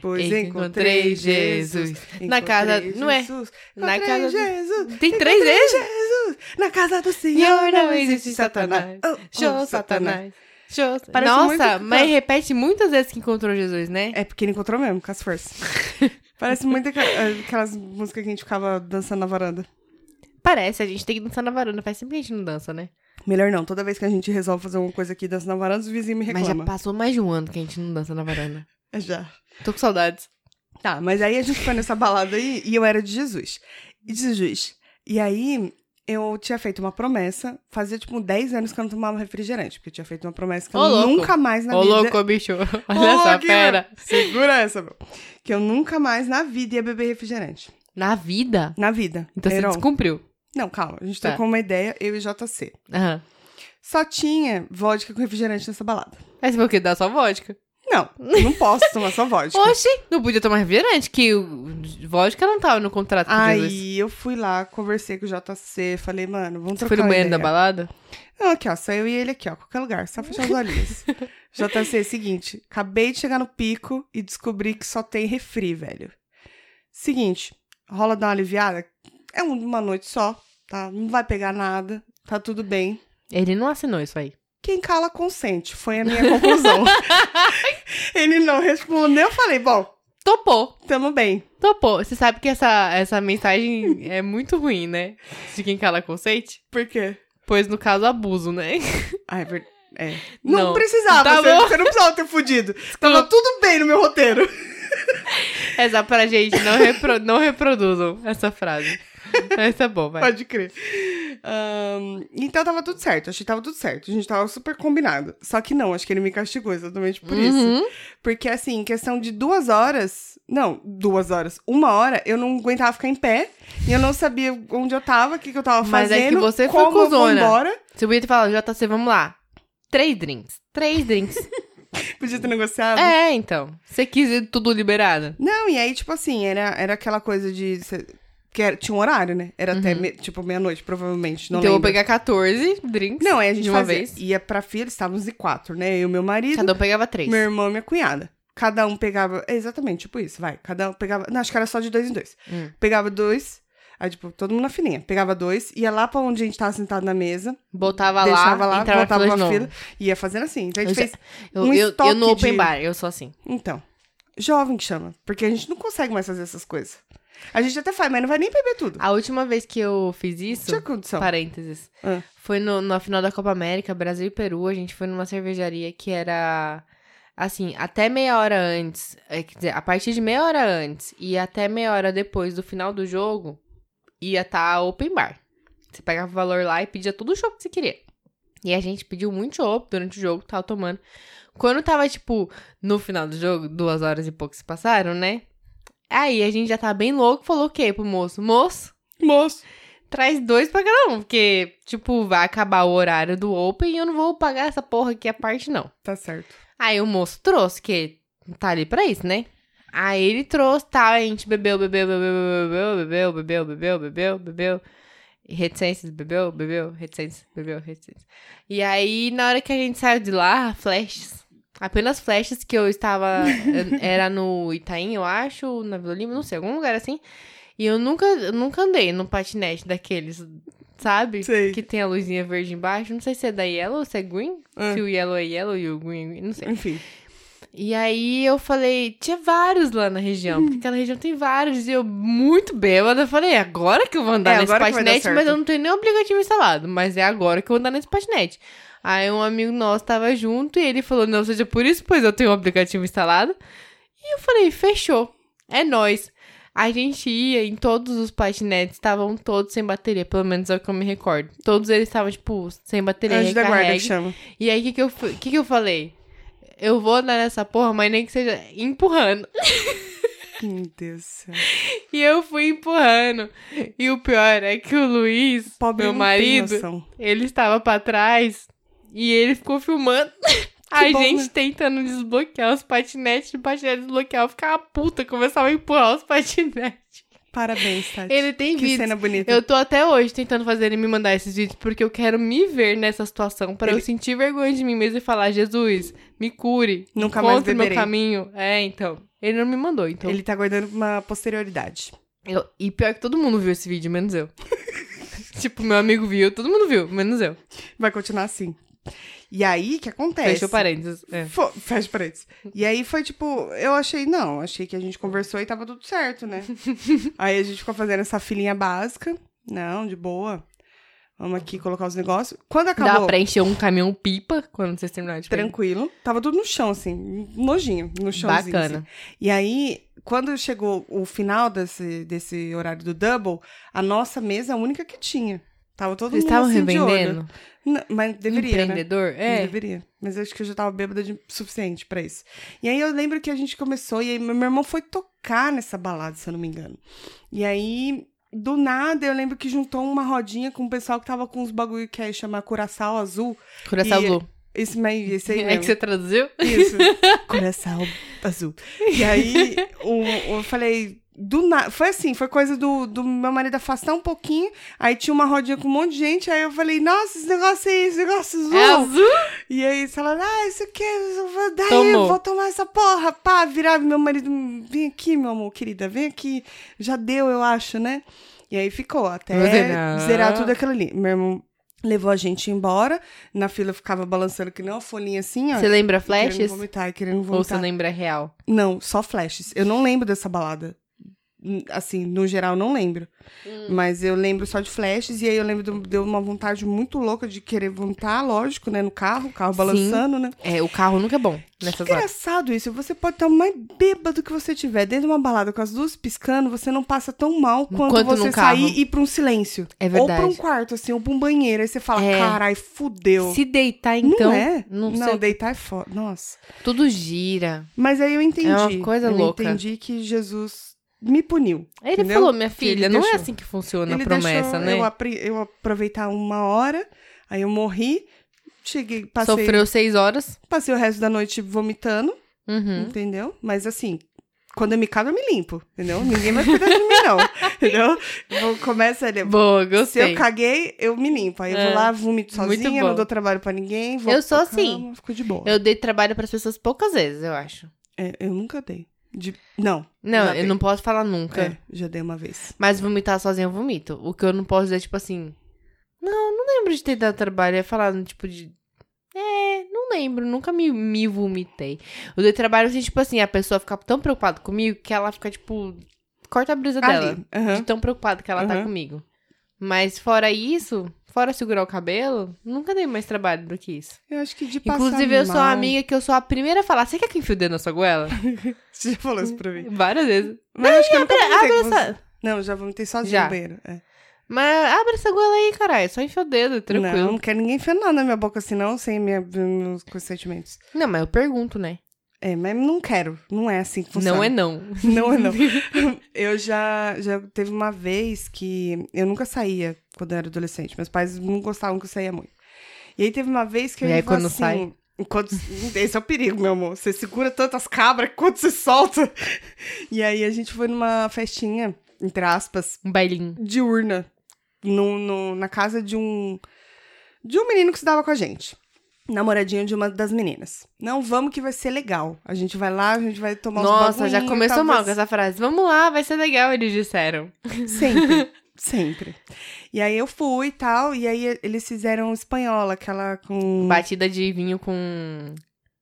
Pois Encontrei encontrei Jesus. Jesus. Na casa- Encontrei não é? Jesus. Na Encontrei casa- Jesus. Tem três Encontrei vezes? Jesus. Na casa do Senhor não existe Satanás. Oh, oh, Show Satanás. Show. Parece Nossa, muito mas repete muitas vezes que encontrou Jesus, né? É porque ele encontrou mesmo, com as forças. Parece muito aquelas músicas que a gente ficava dançando na varanda. Parece, a gente tem que dançar na varanda. Faz sempre que a gente não dança, né? Melhor não, toda vez que a gente resolve fazer alguma coisa aqui dança na varanda, os vizinhos me Mas já reclamam. passou mais de um ano que a gente não dança na varanda. É já. Tô com saudades. Tá, mas aí a gente foi nessa balada aí e eu era de Jesus. E de Jesus. E aí eu tinha feito uma promessa, fazia tipo 10 anos que eu não tomava refrigerante, porque eu tinha feito uma promessa que eu Ô, louco. nunca mais na Ô, vida. louco, bicho. Olha Ô, essa aqui, meu. Segura essa, meu. Que eu nunca mais na vida ia beber refrigerante. Na vida? Na vida. Então Heron. você descumpriu. Não, calma. A gente Tá. trocou uma ideia, eu e JC. Aham. Só tinha vodka com refrigerante nessa balada. Você falou que dá só vodka. Não, não posso tomar só vodka. Oxi, não podia tomar refrigerante, que o vodka não tava no contrato com Jesus. Aí eu fui lá, conversei com o JC, falei, mano, vamos Você trocar foi no uma banheiro da ideia. balada? Não, aqui, ó, só eu e ele aqui, ó, qualquer lugar, só fechar os olhinhos. JC, seguinte, acabei de chegar no pico e descobri que só tem refri, velho. Seguinte, rola dar uma aliviada, é um- uma noite só, tá? Não vai pegar nada, tá tudo bem. Ele não assinou isso aí. Quem cala consente, foi a minha conclusão. ele não respondeu, eu falei, bom, Topou, tamo bem. topou. Você sabe que essa, essa mensagem é muito ruim, né? De quem cala consente? Por quê? Pois no caso, abuso, né? Ah, é verdade. É. Não, Não. precisava, Tá você, você não precisava ter fudido. Tava tudo bem no meu roteiro. Essa pra gente, não, repro- não reproduzam essa frase. Essa é bom, vai. Pode crer. Ahn, então tava tudo certo, achei que tava tudo certo. A gente tava super combinado. Só que não, acho que ele me castigou exatamente por isso. Uhum. Porque, assim, em questão de duas horas. Não, duas horas. Uma hora, eu não aguentava ficar em pé. E eu não sabia onde eu tava, o que, que eu tava Mas é fazendo. que você foi cuzona. embora. Você podia ter falado, JC, vamos lá. Três drinks. Três drinks. Podia ter negociado. é, então. Você quis ir tudo liberado. Não, e aí, tipo assim, era, era aquela coisa de. cê- que era- tinha um horário, né? Era até, me- tipo, meia-noite, provavelmente. Não então eu vou lembro. pegar 14 drinks. Não, aí a gente de uma fazia, vez. ia pra fila, estávamos em quatro, né? Eu e meu marido, Cada um pegava três. meu irmão e minha cunhada. Cada um pegava. é exatamente, tipo isso, vai. Cada um pegava. Não, acho que era só de dois em dois. Hum. Pegava dois. Aí, tipo, todo mundo na filinha. Pegava dois, ia lá pra onde a gente tava sentado na mesa, Botava deixava lá, lá, fila pra fila, novo. ia fazendo assim. Então a gente Eu já- fez. Eu, um eu, eu no open de- bar, eu sou assim. Então, jovem que chama. Porque a gente não consegue mais fazer essas coisas. A gente até faz, mas não vai nem beber tudo. A última vez que eu fiz isso, Tinha condição. parênteses, Ah. foi no, na final da Copa América, Brasil e Peru, a gente foi numa cervejaria que era, assim, até meia hora antes, é, quer dizer, a partir de meia hora antes e até meia hora depois do final do jogo, ia estar open bar. Você pegava o valor lá e pedia todo o chopp que você queria. E a gente pediu muito chopp durante o jogo, tava tomando. Quando tava, tipo, no final do jogo, duas horas e pouco se passaram, né? Aí a gente já tá bem louco, falou o quê pro moço? Moço, Moço. traz dois pra cada um, porque, tipo, vai acabar o horário do Open e eu não vou pagar essa porra aqui a parte, não. Tá certo. Aí o moço trouxe, que tá ali pra isso, né? Aí ele trouxe, tá, a gente bebeu, bebeu, bebeu, bebeu, bebeu, bebeu, bebeu, bebeu, bebeu. E reticências, bebeu, bebeu, reticências, bebeu, reticências. E aí, na hora que a gente saiu de lá, flashes. Apenas flashes que eu estava. era no Itaim, eu acho, na Vila Lima, não sei, algum lugar assim. E eu nunca, eu nunca andei no patinete daqueles, sabe? Sei. Que tem a luzinha verde embaixo. Não sei se é da Yellow ou se é Green. Ah. Se o Yellow é Yellow e o Green é Green, não sei. Enfim. E aí eu falei, tinha vários lá na região, porque aquela região tem vários. E eu, muito bêbada, falei, agora que eu vou andar É, nesse patinete, mas eu não tenho nem aplicativo instalado. Mas é agora que eu vou andar nesse patinete. Aí um amigo nosso tava junto e ele falou, não seja por isso, pois eu tenho um aplicativo instalado. E eu falei, fechou, é nóis. A gente ia em todos os patinetes, estavam todos sem bateria, pelo menos é o que eu me recordo. Todos eles estavam, tipo, sem bateria, Anjo da guarda que recarregue. chama. E aí, o que que eu, que que eu falei? Eu vou andar nessa porra, mas nem que seja empurrando. Meu Deus do céu. E eu fui empurrando. E o pior é que o Luiz, Pobre meu marido, ele estava pra trás e ele ficou filmando. A bom, gente né? tentando desbloquear os patinetes, o patinete desbloquear, eu ficava puta, começava a empurrar os patinetes. Parabéns, Tati. Ele tem Que vídeos. cena bonita. Eu tô até hoje tentando fazer ele me mandar esses vídeos porque eu quero me ver nessa situação pra eu Ele- sentir vergonha de mim mesmo e falar: Jesus, me cure. Nunca mais encontre meu beberei." caminho. É, então. Ele não me mandou, então. Ele tá guardando uma posterioridade. Eu- e pior que todo mundo viu esse vídeo, menos eu. tipo, meu amigo viu, todo mundo viu, menos eu. Vai continuar assim. E aí, o que acontece? Fechou parênteses. É. Fecha parênteses. E aí foi tipo, eu achei, não, achei que a gente conversou e tava tudo certo, né? aí a gente ficou fazendo essa filinha básica. Não, de boa. Vamos aqui colocar os negócios. Quando Dá acabou, pra encher um caminhão pipa quando vocês terminarem de pegar. tranquilo, tava tudo no chão, assim, nojinho, no chãozinho. Bacana. assim. E aí, quando chegou o final desse, desse horário do double, a nossa mesa é a única que tinha. Tava todo Vocês mundo estavam assim, revendendo? Não, mas deveria, né? Empreendedor? Não É. deveria. Mas eu acho que eu já tava bêbada de suficiente pra isso. E aí eu lembro que a gente começou, e aí meu irmão foi tocar nessa balada, se eu não me engano. E aí, do nada, eu lembro que juntou uma rodinha com o pessoal que tava com uns bagulho que é chamar Curaçao Azul. E- Blue. Esse, mas esse aí É mesmo. que você traduziu? Isso. Coração azul. E aí, o- eu falei, do nada. Foi assim, foi coisa do, do meu marido afastar um pouquinho. Aí tinha uma rodinha com um monte de gente. Aí eu falei, nossa, esse negócio aí, esse negócio azul. É azul? E aí eles falaram, ah, isso aqui, eu vou- daí Tomou. eu vou tomar essa porra. Pá, virar meu marido, vem aqui, meu amor, querida, vem aqui. Já deu, eu acho, né? E aí ficou, até zerar tudo aquilo ali. Meu irmão levou a gente embora. Na fila ficava balançando que não, a folhinha assim, ó. Você lembra e Querendo flashes? vomitar, querendo Ou você vomitar. lembra real? Não, só flashes. Eu não lembro dessa balada. Assim, no geral, não lembro. Hum. Mas eu lembro só de flashes, e aí eu lembro, de- deu uma vontade muito louca de querer vomitar, lógico, né, no carro, o carro balançando, né? É, o carro nunca é bom nessas horas. Engraçado isso, você pode estar o mais bêbado que você tiver, dentro de uma balada com as luzes piscando, você não passa tão mal quanto Quanto você sair e ir pra um silêncio. É Ou pra um verdade. quarto, assim, ou pra um banheiro, aí você fala, É. carai, fudeu. Se deitar, então, não é? não, Não, sei, deitar é foda. Nossa. tudo gira. Mas aí eu entendi. É uma coisa eu louca. entendi que Jesus me puniu. Ele Entendeu? falou, minha filha, não é deixou. assim que funciona Ele a promessa, né? eu, apre- eu aproveitar uma hora, aí eu morri, cheguei, passei, Sofreu seis horas. passei o resto da noite vomitando, Uhum. entendeu? Mas assim, quando eu me cago, eu me limpo, entendeu? Ninguém vai cuidar de mim, não, entendeu? Vou, começa ali. Boa, Se gostei. eu caguei, eu me limpo. Aí eu É. vou lá, vomito sozinha, não dou trabalho pra ninguém. Eu sou assim. cama, fico de boa. Eu dei trabalho pras pessoas poucas vezes, eu acho. É, eu nunca dei. De- Não. Não, eu não posso falar nunca. É, já dei uma vez. Mas vomitar sozinha eu vomito. O que eu não posso dizer, tipo assim. Não, não lembro de ter dado trabalho. É falar, tipo, de. É, não lembro. Nunca me, me vomitei. Eu dei trabalho assim, tipo assim, a pessoa fica tão preocupada comigo que ela fica, tipo. Corta a brisa dela. Ali. aham. De tão preocupada que ela tá Aham. comigo. Mas fora isso, fora segurar o cabelo, nunca dei mais trabalho do que isso. Eu acho que de passar Inclusive, eu sou a mal- amiga que eu sou a primeira a falar. Você quer que enfie o dedo na sua goela? Você já falou isso pra mim. Várias vezes. Mas acho que eu nunca Abre com você. essa. Não, já vomitei sozinho Já. no banheiro. É. Mas abre essa goela aí, caralho. Só enfia o dedo, tranquilo. Não, não quero ninguém enfiando nada na minha boca assim, não, sem minha, meus consentimentos. Não, mas eu pergunto, né? É, mas não quero. Não é assim que funciona. Não é não. Não é não. eu já, já teve uma vez que eu nunca saía quando eu era adolescente. Meus pais não gostavam que eu saía muito. E aí teve uma vez que eu E aí, quando assim, sai? Quando, esse é o perigo, meu amor. Você segura tantas cabras que quando você solta. E aí a gente foi numa festinha, entre aspas, Um bailinho. diurna. No, no, na casa de um. De um menino que estudava com a gente. Namoradinho de uma das meninas. Não, vamos que vai ser legal. A gente vai lá, a gente vai tomar uns Nossa, já bagulhinho, começou tal, mal vai com essa frase. Vamos lá, vai ser legal, eles disseram. Sempre. Sempre. E aí eu fui e tal, e aí eles fizeram espanhola, aquela com. Batida de vinho com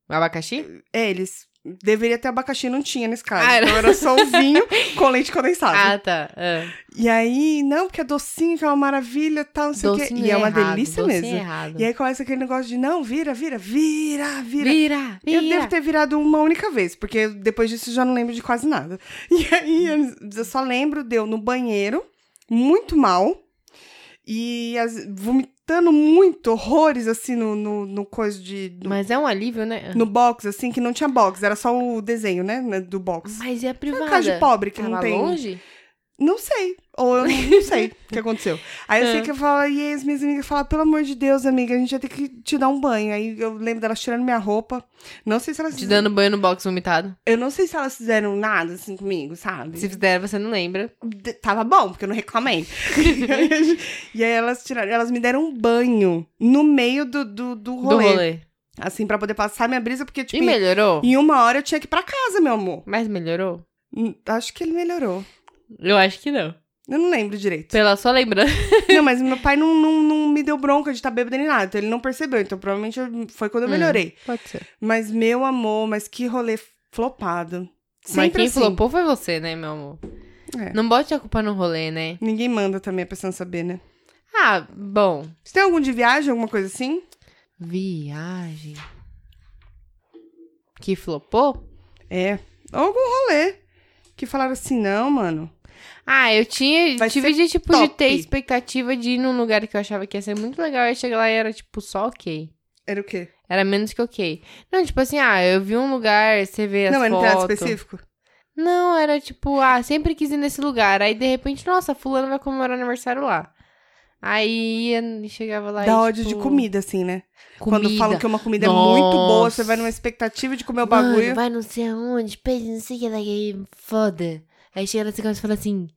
abacaxi? É, eles. Deveria ter abacaxi, não tinha nesse caso. Ah, era- Então era só o vinho com leite condensado. Ah, tá. Ah. E aí, não, porque é docinho, que é uma maravilha tal, não sei o quê. E é uma errado, delícia mesmo. errado. E aí começa aquele negócio de, não, vira, vira, vira, vira. Vira, vira. Eu devo ter virado uma única vez, porque depois disso eu já não lembro de quase nada. E aí eu só lembro, deu no banheiro, muito mal, e as- vomitando muito, horrores, assim, no, no, no coisa de. No, Mas é um alívio, né? no box, assim, que não tinha box, era só o desenho, né, né, do box. Mas e a É privada? uma casa de pobre que Tava não tem. longe? Não sei. Ou eu não, sei o que aconteceu. Aí eu sei É. que eu falo, e as minhas amigas falam, pelo amor de Deus, amiga, a gente vai ter que te dar um banho. Aí eu lembro delas tirando minha roupa. Não sei se elas Te dando banho no box vomitado? Eu não sei se elas fizeram nada assim comigo, sabe? Se fizer, você não lembra. D- Tava bom, porque eu não reclamei. e aí elas tiraram, elas me deram um banho no meio do, do, do Do rolê. rolê. Assim, pra poder passar minha brisa, porque, tipo, E melhorou? em uma hora eu tinha que ir pra casa, meu amor. Mas melhorou? Hum, Acho que ele melhorou. Eu acho que não. Eu não lembro direito. Pela sua lembrança. não, mas meu pai não, não, não me deu bronca de estar bêbado nem nada. Então ele não percebeu. Então provavelmente foi quando eu Hum. melhorei. Pode ser. Mas, meu amor, mas que rolê flopado. Mas Sempre quem assim. flopou foi você, né, meu amor? É. Não bote a culpa no rolê, né? Ninguém manda também a pessoa saber, né? Ah, bom. Você tem algum de viagem, alguma coisa assim? Viagem. Que flopou? É. Ou algum rolê. Que falaram assim, não, mano. Ah, eu tinha. Vai tive de, tipo, de top. ter expectativa de ir num lugar que eu achava que ia ser muito legal. Aí cheguei lá e era, tipo, só ok. Era o quê? Era menos que ok. Não, tipo assim, ah, eu vi um lugar, você vê as não, era um teatro fotos. específico? Não, era tipo, ah, sempre quis ir nesse lugar. Aí, de repente, nossa, fulano vai comemorar aniversário lá. Aí chegava lá Dá e, ódio tipo, de comida, assim, né? comida. Quando falam que uma comida é muito boa, Nossa. você vai numa expectativa de comer o Mano, bagulho. vai não sei aonde, pede não sei o que lá, foda. Aí chega na sequência e fala assim,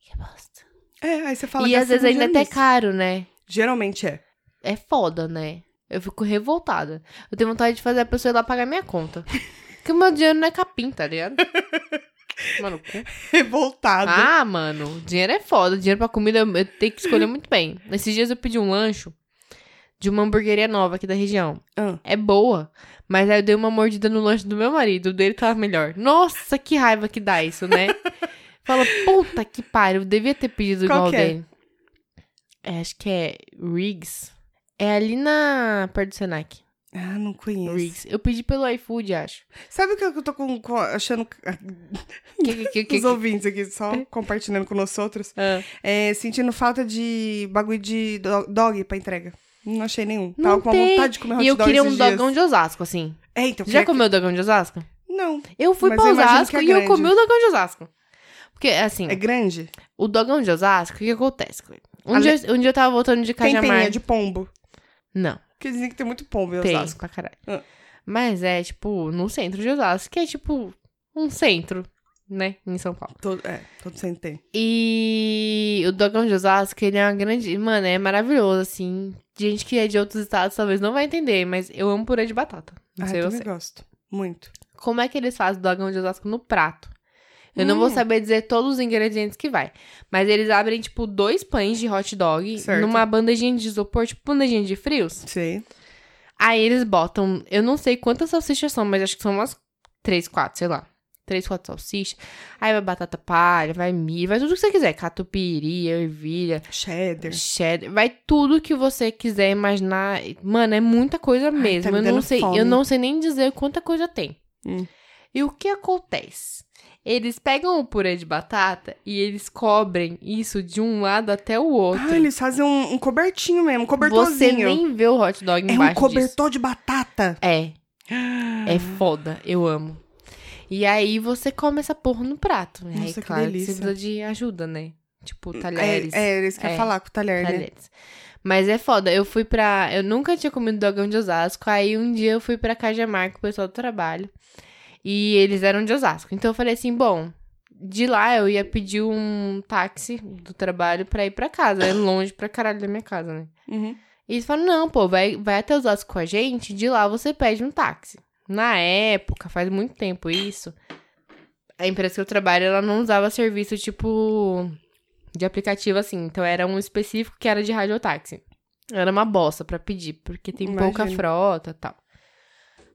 que bosta. É, aí você fala e às vezes ainda até é nisso. caro, né? Geralmente é. É foda, né? Eu fico revoltada. Eu tenho vontade de fazer a pessoa ir lá pagar minha conta. Porque o meu dinheiro não é capim, tá ligado? Mano, cu. Revoltado. Ah, mano, dinheiro é foda. Dinheiro pra comida eu, eu tenho que escolher muito bem. Esses dias eu pedi um lancho de uma hamburgueria nova aqui da região. Ah. É boa, mas aí eu dei uma mordida no lanche do meu marido. O dele tava melhor. Nossa, que raiva que dá isso, né? Fala, puta que pariu, eu devia ter pedido Qual igual é? dele. É, acho que é Riggs. É ali na perto do Senac. Ah, não conheço. Riggs. Eu pedi pelo iFood, acho. Sabe o que eu tô com, com- achando... Que, que, que, que, Os ouvintes aqui, só compartilhando com nós outros. Ah. É, sentindo falta de bagulho de do- dog pra entrega. Não achei nenhum. Não Tava com tem. vontade de comer hot E eu dog queria um esses dias. dogão de Osasco, assim. É, então, Já queria comeu dogão de Osasco? Não. Eu fui Mas pra eu imagino Osasco que é e eu grande. comi o dogão de Osasco. Porque, assim, É grande? o dogão de Osasco, o que, que acontece? Um, Ale- dia, um dia eu tava voltando de Tem Cajamar. penha de pombo. Não, Porque dizem que tem muito pombo em tem, Osasco. pra caralho. Ah. Mas é, tipo, no centro de Osasco, que é, tipo, um centro, né, em São Paulo. Todo, é, todo sem tem. E o dogão de Osasco, ele é uma grande... Mano, é maravilhoso, assim. Gente que é de outros estados talvez não vai entender, mas eu amo purê de batata. Não Ah, sei eu também você. gosto. Muito. Como é que eles fazem o dogão de Osasco no prato? Eu não Hum. vou saber dizer todos os ingredientes que vai. Mas eles abrem, tipo, dois pães de hot dog Certo. numa bandejinha de isopor, tipo bandejinha de frios. Sei. Aí eles botam, eu não sei quantas salsichas são, mas acho que são umas três, quatro, sei lá. Três, quatro salsichas. Aí vai batata palha, vai milho, vai tudo que você quiser. Catupiry, ervilha, Cheddar. cheddar, vai tudo que você quiser imaginar. Mano, é muita coisa mesmo. tá me eu não sei, fome. eu não sei nem dizer quanta coisa tem. Hum. E o que acontece? Eles pegam o purê de batata e eles cobrem isso de um lado até o outro. Ah, eles fazem um, um cobertinho mesmo, um você cobertorzinho. nem vê o hot dog É embaixo um cobertor de batata. disso. É, é foda, eu amo. E aí você come essa porra no prato. Aí, Nossa, que claro, delícia. você precisa de ajuda, né? Tipo, talheres. É, é, eles querem É, falar com o talher, né? talheres. Mas é foda. Eu fui pra. Eu nunca tinha comido dogão de Osasco. Aí um dia eu fui pra Cajamar com o pessoal do trabalho. E eles eram de Osasco. Então eu falei assim: bom, de lá eu ia pedir um táxi do trabalho pra ir pra casa. É longe pra caralho da minha casa, né? Uhum. E eles falaram: não, pô, vai, vai até Osasco com a gente. De lá você pede um táxi. Na época, faz muito tempo isso. A empresa que eu trabalho, ela não usava serviço tipo de aplicativo assim. Então era um específico que era de radiotáxi. Era uma bosta pra pedir, porque tem pouca Imagino. frota e tal.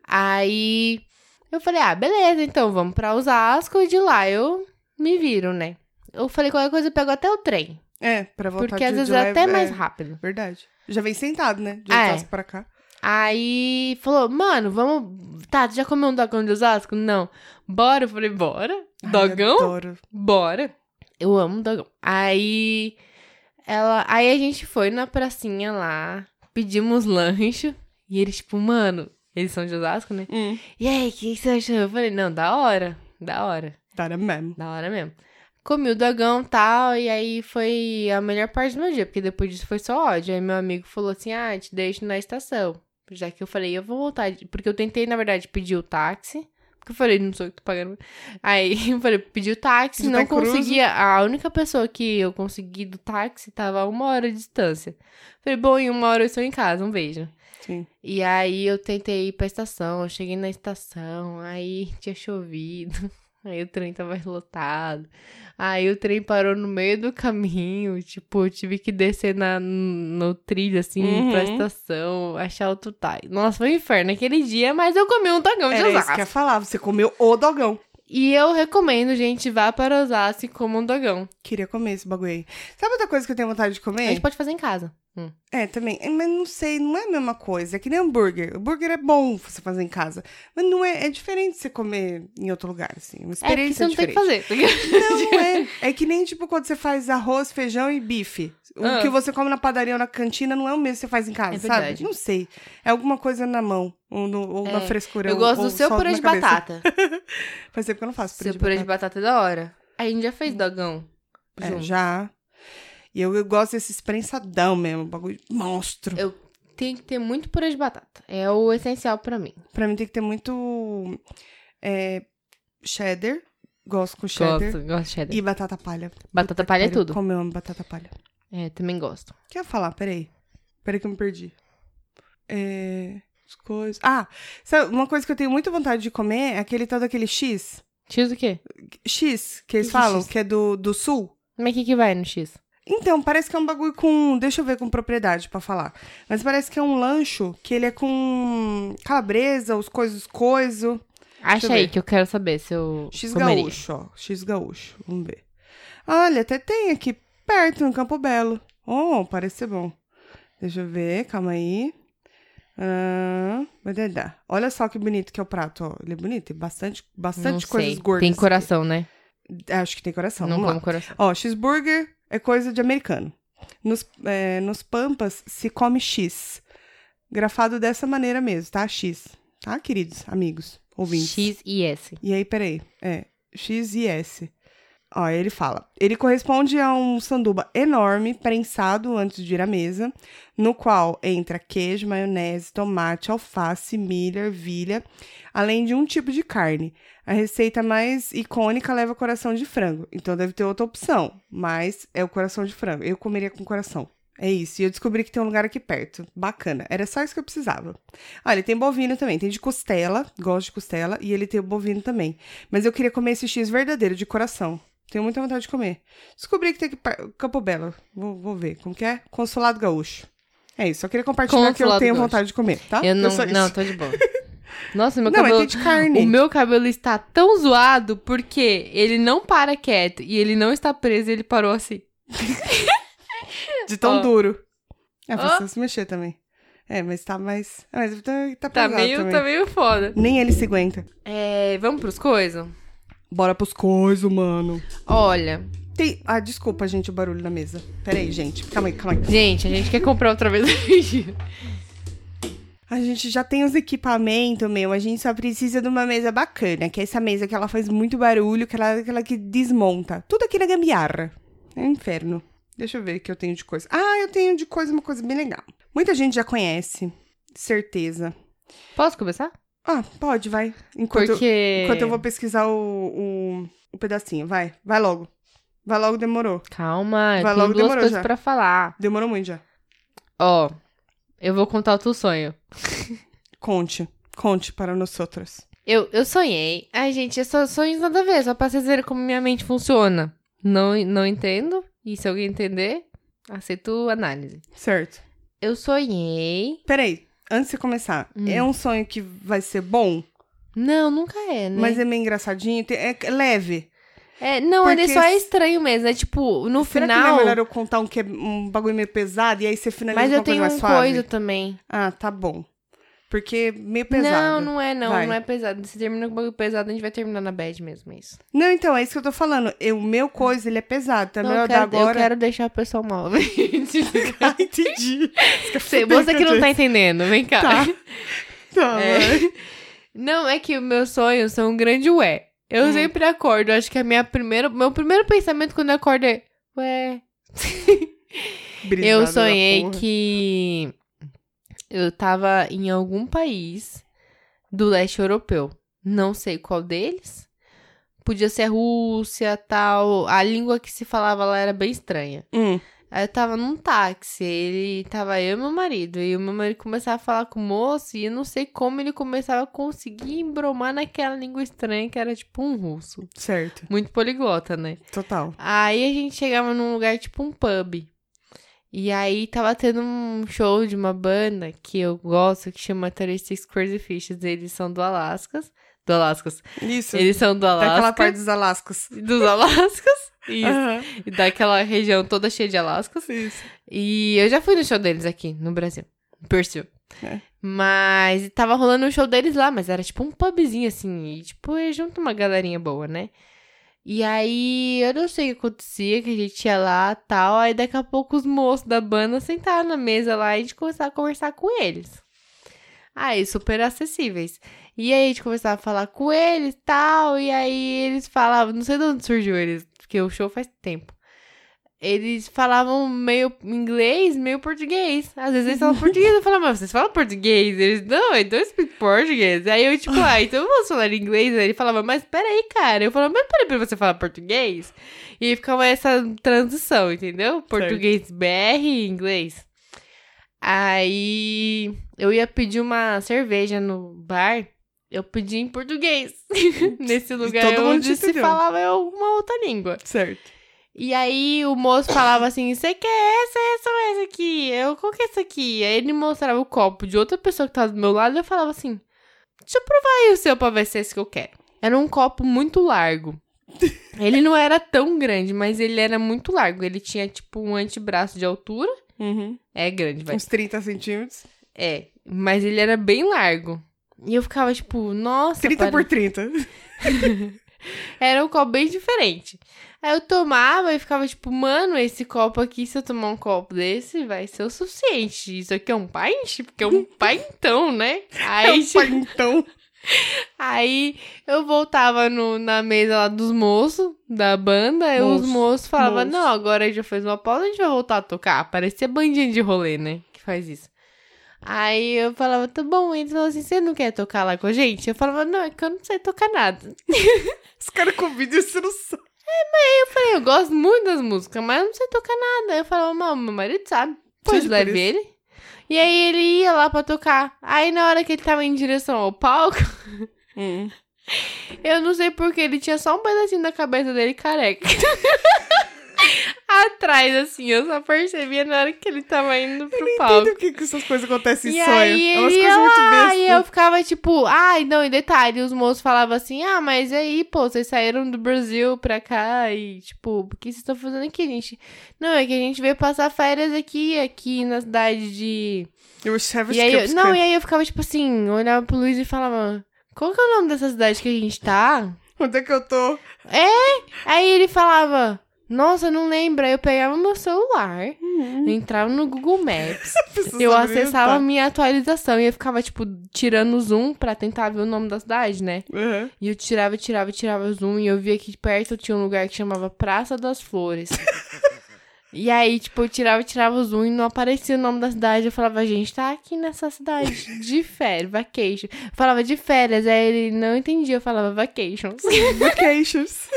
Aí eu falei: ah, beleza, então vamos pra Osasco e de lá eu me viro, né? Eu falei: qualquer coisa eu pego até o trem. É, pra voltar Porque de, às vezes de é até mais é, rápido. Verdade. Já vem sentado, né? De é. Osasco pra cá. Aí falou, mano, vamos. Tá, tu já comeu um dogão de Osasco? Não. Bora? Eu falei, bora. Ai, Dogão? adoro. Bora. Eu amo dogão. Aí ela. Aí a gente foi na pracinha lá, pedimos lanche. E eles, tipo, mano, eles são de Osasco, né? Hum, E aí, o que, que você achou? Eu falei, não, da hora. Da hora. Dara mesmo. Da hora mesmo. Comi o dogão e tal, e aí foi a melhor parte do meu dia, porque depois disso foi só ódio. Aí meu amigo falou assim: ah, te deixo na estação. Já que eu falei, eu vou voltar. Porque eu tentei, na verdade, pedir o táxi. Porque eu falei, não sou eu que tô pagando. Aí eu falei, pedi o táxi, De não Itacuruz. conseguia. A única pessoa que eu consegui do táxi tava a uma hora de distância. Falei, bom, em uma hora eu estou em casa, um beijo. Sim. E aí eu tentei ir pra estação, eu cheguei na estação, aí tinha chovido, aí o trem tava lotado. Aí o trem parou no meio do caminho, tipo, eu tive que descer na, no trilho, assim, Uhum. pra estação, achar outro táxi. Nossa, foi um inferno aquele dia, mas eu comi um dogão de Era isso Osasco. que eu ia falar. Você comeu o dogão. E eu recomendo, gente, vá para Osasco e coma um dogão. Queria comer esse bagulho aí. Sabe outra coisa que eu tenho vontade de A comer? gente pode fazer em casa. Hum. É, também. É, Mas não sei, não é a mesma coisa. É que nem hambúrguer. O hambúrguer é bom você fazer em casa. Mas não é. É diferente você comer em outro lugar, assim. Uma É, porque você experiência não tem diferente. que fazer. Não é. É que nem, tipo, quando você faz arroz, feijão e bife. O Ah. que você come na padaria ou na cantina não é o mesmo que você faz em casa, É sabe? Não sei. É alguma coisa na mão. Ou, no- ou na É. frescura. Eu gosto do seu purê na de cabeça. batata. Faz tempo que eu não faço purê Seu de purê de batata. batata é da hora. A gente já fez dogão. É, já. E eu, eu gosto desse prensadão mesmo. Bagulho monstro. Eu tenho que ter muito purê de batata. É o essencial pra mim. Pra mim tem que ter muito é, cheddar. Gosto com cheddar. Gosto, gosto de cheddar. E batata palha. Batata palha é tudo. Como eu amo batata palha. É, também gosto. O que eu ia falar? Peraí. Peraí que eu me perdi. É... As coisas... Ah, sabe, uma coisa que eu tenho muita vontade de comer é aquele tal daquele X. X o quê? X, que eles Que é falam, X? que é do, do sul. Mas o que que vai no X? Então, parece que é um bagulho com. Deixa eu ver com propriedade pra falar. Mas parece que é um lancho que ele é com calabresa, os coisas, coiso. Acha aí ver. que eu quero saber se eu X comeria. gaúcho, ó. X gaúcho. Vamos ver. Olha, até tem aqui perto, no Campo Belo. Oh, parece ser bom. Deixa eu ver, calma aí. Ah. Olha só que bonito que é o prato, ó. Ele é bonito, tem bastante, bastante Não coisas sei. gordas. Tem coração, né? Acho que tem coração. não como coração. Ó, cheeseburger é coisa de americano. Nos, é, nos Pampas se come X. Grafado dessa maneira mesmo, tá? X. Tá, queridos amigos, ouvintes? X e S. E aí, peraí. É, X e S. Ó, ele fala. Ele corresponde a um sanduba enorme, prensado antes de ir à mesa, no qual entra queijo, maionese, tomate, alface, milho, ervilha, além de um tipo de carne. A receita mais icônica leva coração de frango, então deve ter outra opção, mas é o coração de frango. Eu comeria com coração. É isso, e eu descobri que tem um lugar aqui perto. Bacana. Era só isso que eu precisava. Ah, tem bovino também. Tem de costela, gosto de costela, e ele tem o bovino também. Mas eu queria comer esse X verdadeiro, de coração. Tenho muita vontade de comer. Descobri que tem per- Campo Belo. Vou, vou ver. Como que é? Consulado Gaúcho. É isso, só queria compartilhar que eu Consulado tenho Gaúcho. vontade de comer, tá? Eu não, isso. não, tô de boa. Nossa, meu Não, mas cabelo. tem de carne. O meu cabelo está tão zoado porque ele não para quieto e ele não está preso, ele parou assim. De tão Ó. duro. É, Ó. precisa se mexer também. É, mas tá mais... ah, Mas tá, tá Tá meio, também. tá meio foda. Nem ele se aguenta. É, vamos pros coisas? Bora pros coisos, mano. Olha, Tem... Ah, desculpa, gente, o barulho na mesa. Pera aí, gente. Calma aí, calma aí. gente, a gente quer comprar outra vez A gente já tem os equipamentos, meu. A gente só precisa de uma mesa bacana, que é essa mesa que ela faz muito barulho, que ela é aquela que desmonta. Tudo aqui na gambiarra. É um inferno. Deixa eu ver o que eu tenho de coisa. Ah, eu tenho de coisa uma coisa bem legal. Muita gente já conhece, certeza. Posso começar? Ah, pode, vai. Enquanto, eu, Porque. enquanto eu vou pesquisar o, o, o pedacinho. Vai, vai logo. Vai logo, demorou. Calma, Vai tem logo, duas coisas já. pra falar. Demorou muito já. Ó, eu vou contar o teu sonho. Conte. Conte para nós outros. Eu, eu sonhei. Ai, gente, eu só sonhos nada a ver, só pra vocês verem como minha mente funciona. Não, não entendo. E se alguém entender, aceito análise. Certo. Eu sonhei. Peraí, antes de começar, Hum. é um sonho que vai ser bom, Não, nunca é, né? mas é meio engraçadinho, é leve. É, não, ele Porque só é estranho mesmo. É tipo, no Será que não final. é melhor eu contar um, que é um bagulho meio pesado e aí você finaliza Mas eu uma tenho um suave? coisa também. Ah, tá bom. Porque meio pesado. Não, não é, não. Vai. Não é pesado. Se termina com bagulho pesado, a gente vai terminar na bad mesmo, é isso. Não, então, é isso que eu tô falando. Eu, o meu coisa, ele é pesado. Então é Não, eu, dar quero, eu agora... quero deixar o pessoal mal. Ah, entendi. Você, você que não tá entendendo, vem cá. Tá. Tá, É. Não, é que os meus sonhos são um grande ué. Eu Hum. sempre acordo. Acho que a minha primeira, meu primeiro pensamento quando eu acordo é, ué. Eu sonhei que eu tava em algum país do leste europeu. Não sei qual deles. Podia ser a Rússia, tal. A língua que se falava lá era bem estranha. Hum, Aí eu tava num táxi, ele tava eu e meu marido, e o meu marido começava a falar com o moço, e eu não sei como ele começava a conseguir embromar naquela língua estranha que era tipo um russo. certo. Muito poliglota, né? Total. Aí a gente chegava num lugar tipo um pub. E aí tava tendo um show de uma banda que eu gosto, que chama 36 Crazy Fishes. Eles são do Alascas. Do Alascas. Isso. Eles são do Daquela Alasca. parte dos Alascas. Dos Alascas. Isso. Aham. E daquela região toda cheia de Alascas. Isso. E eu já fui no show deles aqui, no Brasil. Percil. É. Mas tava rolando o show deles lá, mas era tipo um pubzinho assim. E tipo, ia junto uma galerinha boa, né? E aí, eu não sei o que acontecia, que a gente ia lá tal. Aí daqui a pouco os moços da banda sentaram na mesa lá e a gente começava a conversar com eles. Aí, super acessíveis. E aí a gente começava a falar com eles tal. E aí eles falavam, não sei de onde surgiu eles, porque o show faz tempo. Eles falavam meio inglês, meio português. Às vezes eles falam português, eu falava, mas vocês falam português? Eles, não, I don't speak português. Aí eu, tipo, ah, então vamos falar inglês? Aí ele falava, mas peraí, cara. Eu falava, mas peraí, pra você falar português? E aí ficava essa transição, entendeu? Português BR e inglês. Aí eu ia pedir uma cerveja no bar, eu pedi em português. Nesse lugar todo onde se falava alguma outra língua. Certo. E aí o moço falava assim: Você quer essa, essa ou essa aqui? Eu, qual que é essa aqui? Aí ele mostrava o copo de outra pessoa que tava do meu lado e eu falava assim: Deixa eu provar aí o seu pra ver se é esse que eu quero. Era um copo muito largo. Ele não era tão grande, mas ele era muito largo. Ele tinha, tipo, um antebraço de altura. Uhum. É grande, vai. Uns 30 centímetros. É, mas ele era bem largo. E eu ficava, tipo, nossa. 30 pare- por 30. Era um copo bem diferente. Aí eu tomava e ficava tipo, mano, esse copo aqui, se eu tomar um copo desse, vai ser o suficiente. Isso aqui é um pint? Porque é um pintão, né? É Aí, um pintão. aí eu voltava no, na mesa lá dos moços da banda, e os Moço, moços falavam, moço. não, agora a gente já fez uma pausa, a gente vai voltar a tocar. Parecia bandinha de rolê, né? Que faz isso. Aí eu falava, tá bom, eles falavam assim, você não quer tocar lá com a gente? Eu falava, não, é que eu não sei tocar nada. Os caras convidam e você não sabe. Eu falei, eu gosto muito das músicas, mas não sei tocar nada. Eu falava, não, meu marido sabe. Pois leve ele. E aí ele ia lá pra tocar. Aí na hora que ele tava em direção ao palco, Hum. eu não sei porque ele tinha só um pedacinho da cabeça dele careca. Atrás, assim, eu só percebia na hora que ele tava indo pro palco. Entendo por que que essas coisas acontecem em E sonho. aí é umas coisas muito bestas. e eu ficava tipo, ai, não, e detalhe, os moços falavam assim, ah, mas aí, pô, vocês saíram do Brasil pra cá e, tipo, o que vocês estão fazendo aqui, gente? Não, é que a gente veio passar férias aqui, aqui na cidade de... Eu E aí, eu- não, e aí eu ficava, tipo assim, eu olhava pro Luiz e falava, qual que é o nome dessa cidade que a gente tá? Onde é que eu tô? Aí ele falava, nossa, não lembro. Aí eu pegava meu celular, Uhum. entrava no Google Maps, eu acessava a minha atualização e eu ficava, tipo, tirando o zoom pra tentar ver o nome da cidade, né? Uhum. E eu tirava, tirava, tirava o zoom e eu via que perto tinha um lugar que chamava Praça das Flores. e aí, tipo, eu tirava, tirava o zoom e não aparecia o nome da cidade. Eu falava, gente tá aqui nessa cidade de férias, vacation. Eu falava de férias, aí ele não entendia, eu falava vacations. Vacations.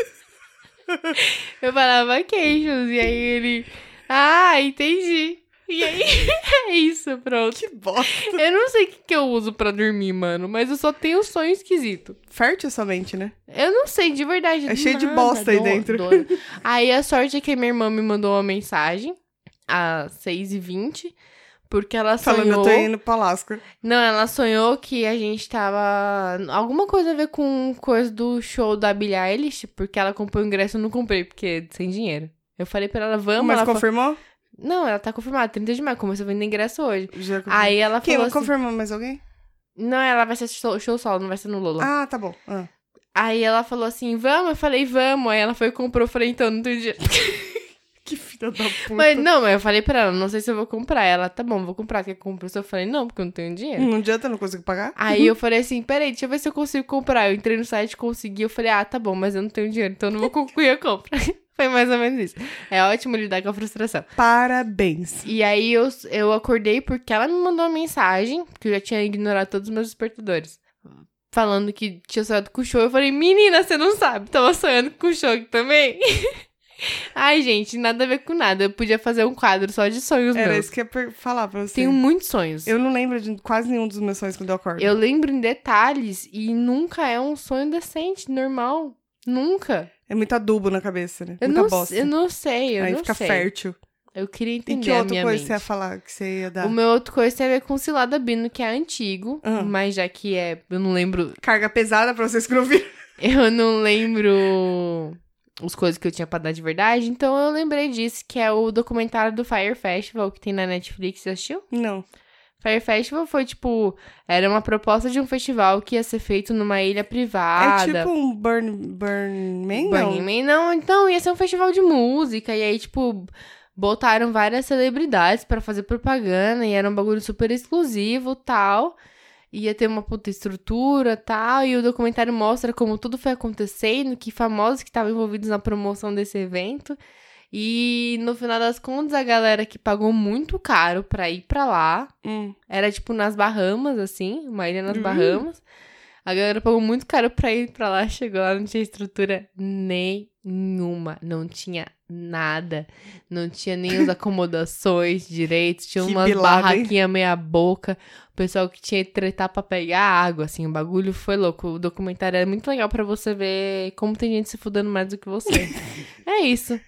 Eu falava vacations, e aí ele, ah, entendi. E aí, é isso, pronto. que bosta. Eu não sei o que, que eu uso pra dormir, mano, mas eu só tenho sonho esquisito. Fértil sua mente, né? Eu não sei, de verdade. É cheio de nada, bosta aí do- dentro. do- Aí a sorte é que minha irmã me mandou uma mensagem às 6h20, porque ela Falando, sonhou. eu tô indo pra Alaska. Não, ela sonhou que a gente tava. Alguma coisa a ver com coisa do show da Billie Eilish, porque ela comprou o ingresso, eu não comprei, porque sem dinheiro. Eu falei pra ela, vamos. Mas ela fa- confirmou? Não, ela tá confirmada, 30 de maio, começou a vender ingresso hoje. Já confirmou. Aí ela Quem? falou assim, Confirmou mais alguém? Não, ela vai ser show, show solo, não vai ser no Lola. Ah, tá bom. Ah. Aí ela falou assim, vamos? Eu falei, vamos. Aí ela foi e comprou, eu falei, então, não tenho dinheiro. Que filha da puta. Mas não, mas eu falei pra ela, não sei se eu vou comprar. Ela, tá bom, vou comprar. Quer que comprar? Eu falei, não, porque eu não tenho dinheiro. Não adianta, eu não consigo pagar. Aí eu falei assim, peraí, deixa eu ver se eu consigo comprar. Eu entrei no site, consegui. Eu falei, ah, tá bom, mas eu não tenho dinheiro, então eu não vou concluir a compra. Foi mais ou menos isso. É ótimo lidar com a frustração. Parabéns. E aí eu, eu acordei porque ela me mandou uma mensagem, que eu já tinha ignorado todos os meus despertadores. Falando que tinha sonhado com o show. Eu falei, menina, você não sabe, tava sonhando com o show também. Ai, gente, nada a ver com nada. Eu podia fazer um quadro só de sonhos Era meus. isso que eu ia falar pra você. Tenho muitos sonhos. Eu... Eu não lembro de quase nenhum dos meus sonhos quando eu acordo. lembro em detalhes e nunca é um sonho decente, normal. Nunca. É muito adubo na cabeça, né? Eu Muita não, bosta. eu não sei, eu Aí não fica sei. fértil. Eu queria E entender que a outra coisa mente. você ia falar que você ia dar? O meu outro coisa tem a ver com Cilada Bino, que é antigo, Ah. mas já que é, eu não lembro, Carga pesada pra vocês que não viram. eu não lembro as coisas que eu tinha pra dar de verdade, então eu lembrei disso, que é o documentário do Fire Festival que tem na Netflix, você assistiu? Não. Fire Festival foi tipo, era uma proposta de um festival que ia ser feito numa ilha privada. É tipo um Burn, burn Man, não? Man, não, então ia ser um festival de música, e aí, tipo, botaram várias celebridades pra fazer propaganda, e era um bagulho super exclusivo tal. Ia ter uma puta estrutura tal, e o documentário mostra como tudo foi acontecendo, que famosos que estavam envolvidos na promoção desse evento. E no final das contas, a galera que pagou muito caro pra ir pra lá, Hum. era tipo nas Bahamas, assim, uma ilha nas Uhum. Bahamas. A galera pagou muito caro pra ir pra lá, chegou lá, não tinha estrutura nenhuma. Não tinha nada. Não tinha nem as acomodações direito. Tinha Que umas barraquinhas meia boca. O pessoal que tinha que tretar pra pegar água, assim. O bagulho foi louco. O documentário é muito legal pra você ver como tem gente se fudendo mais do que você. é isso.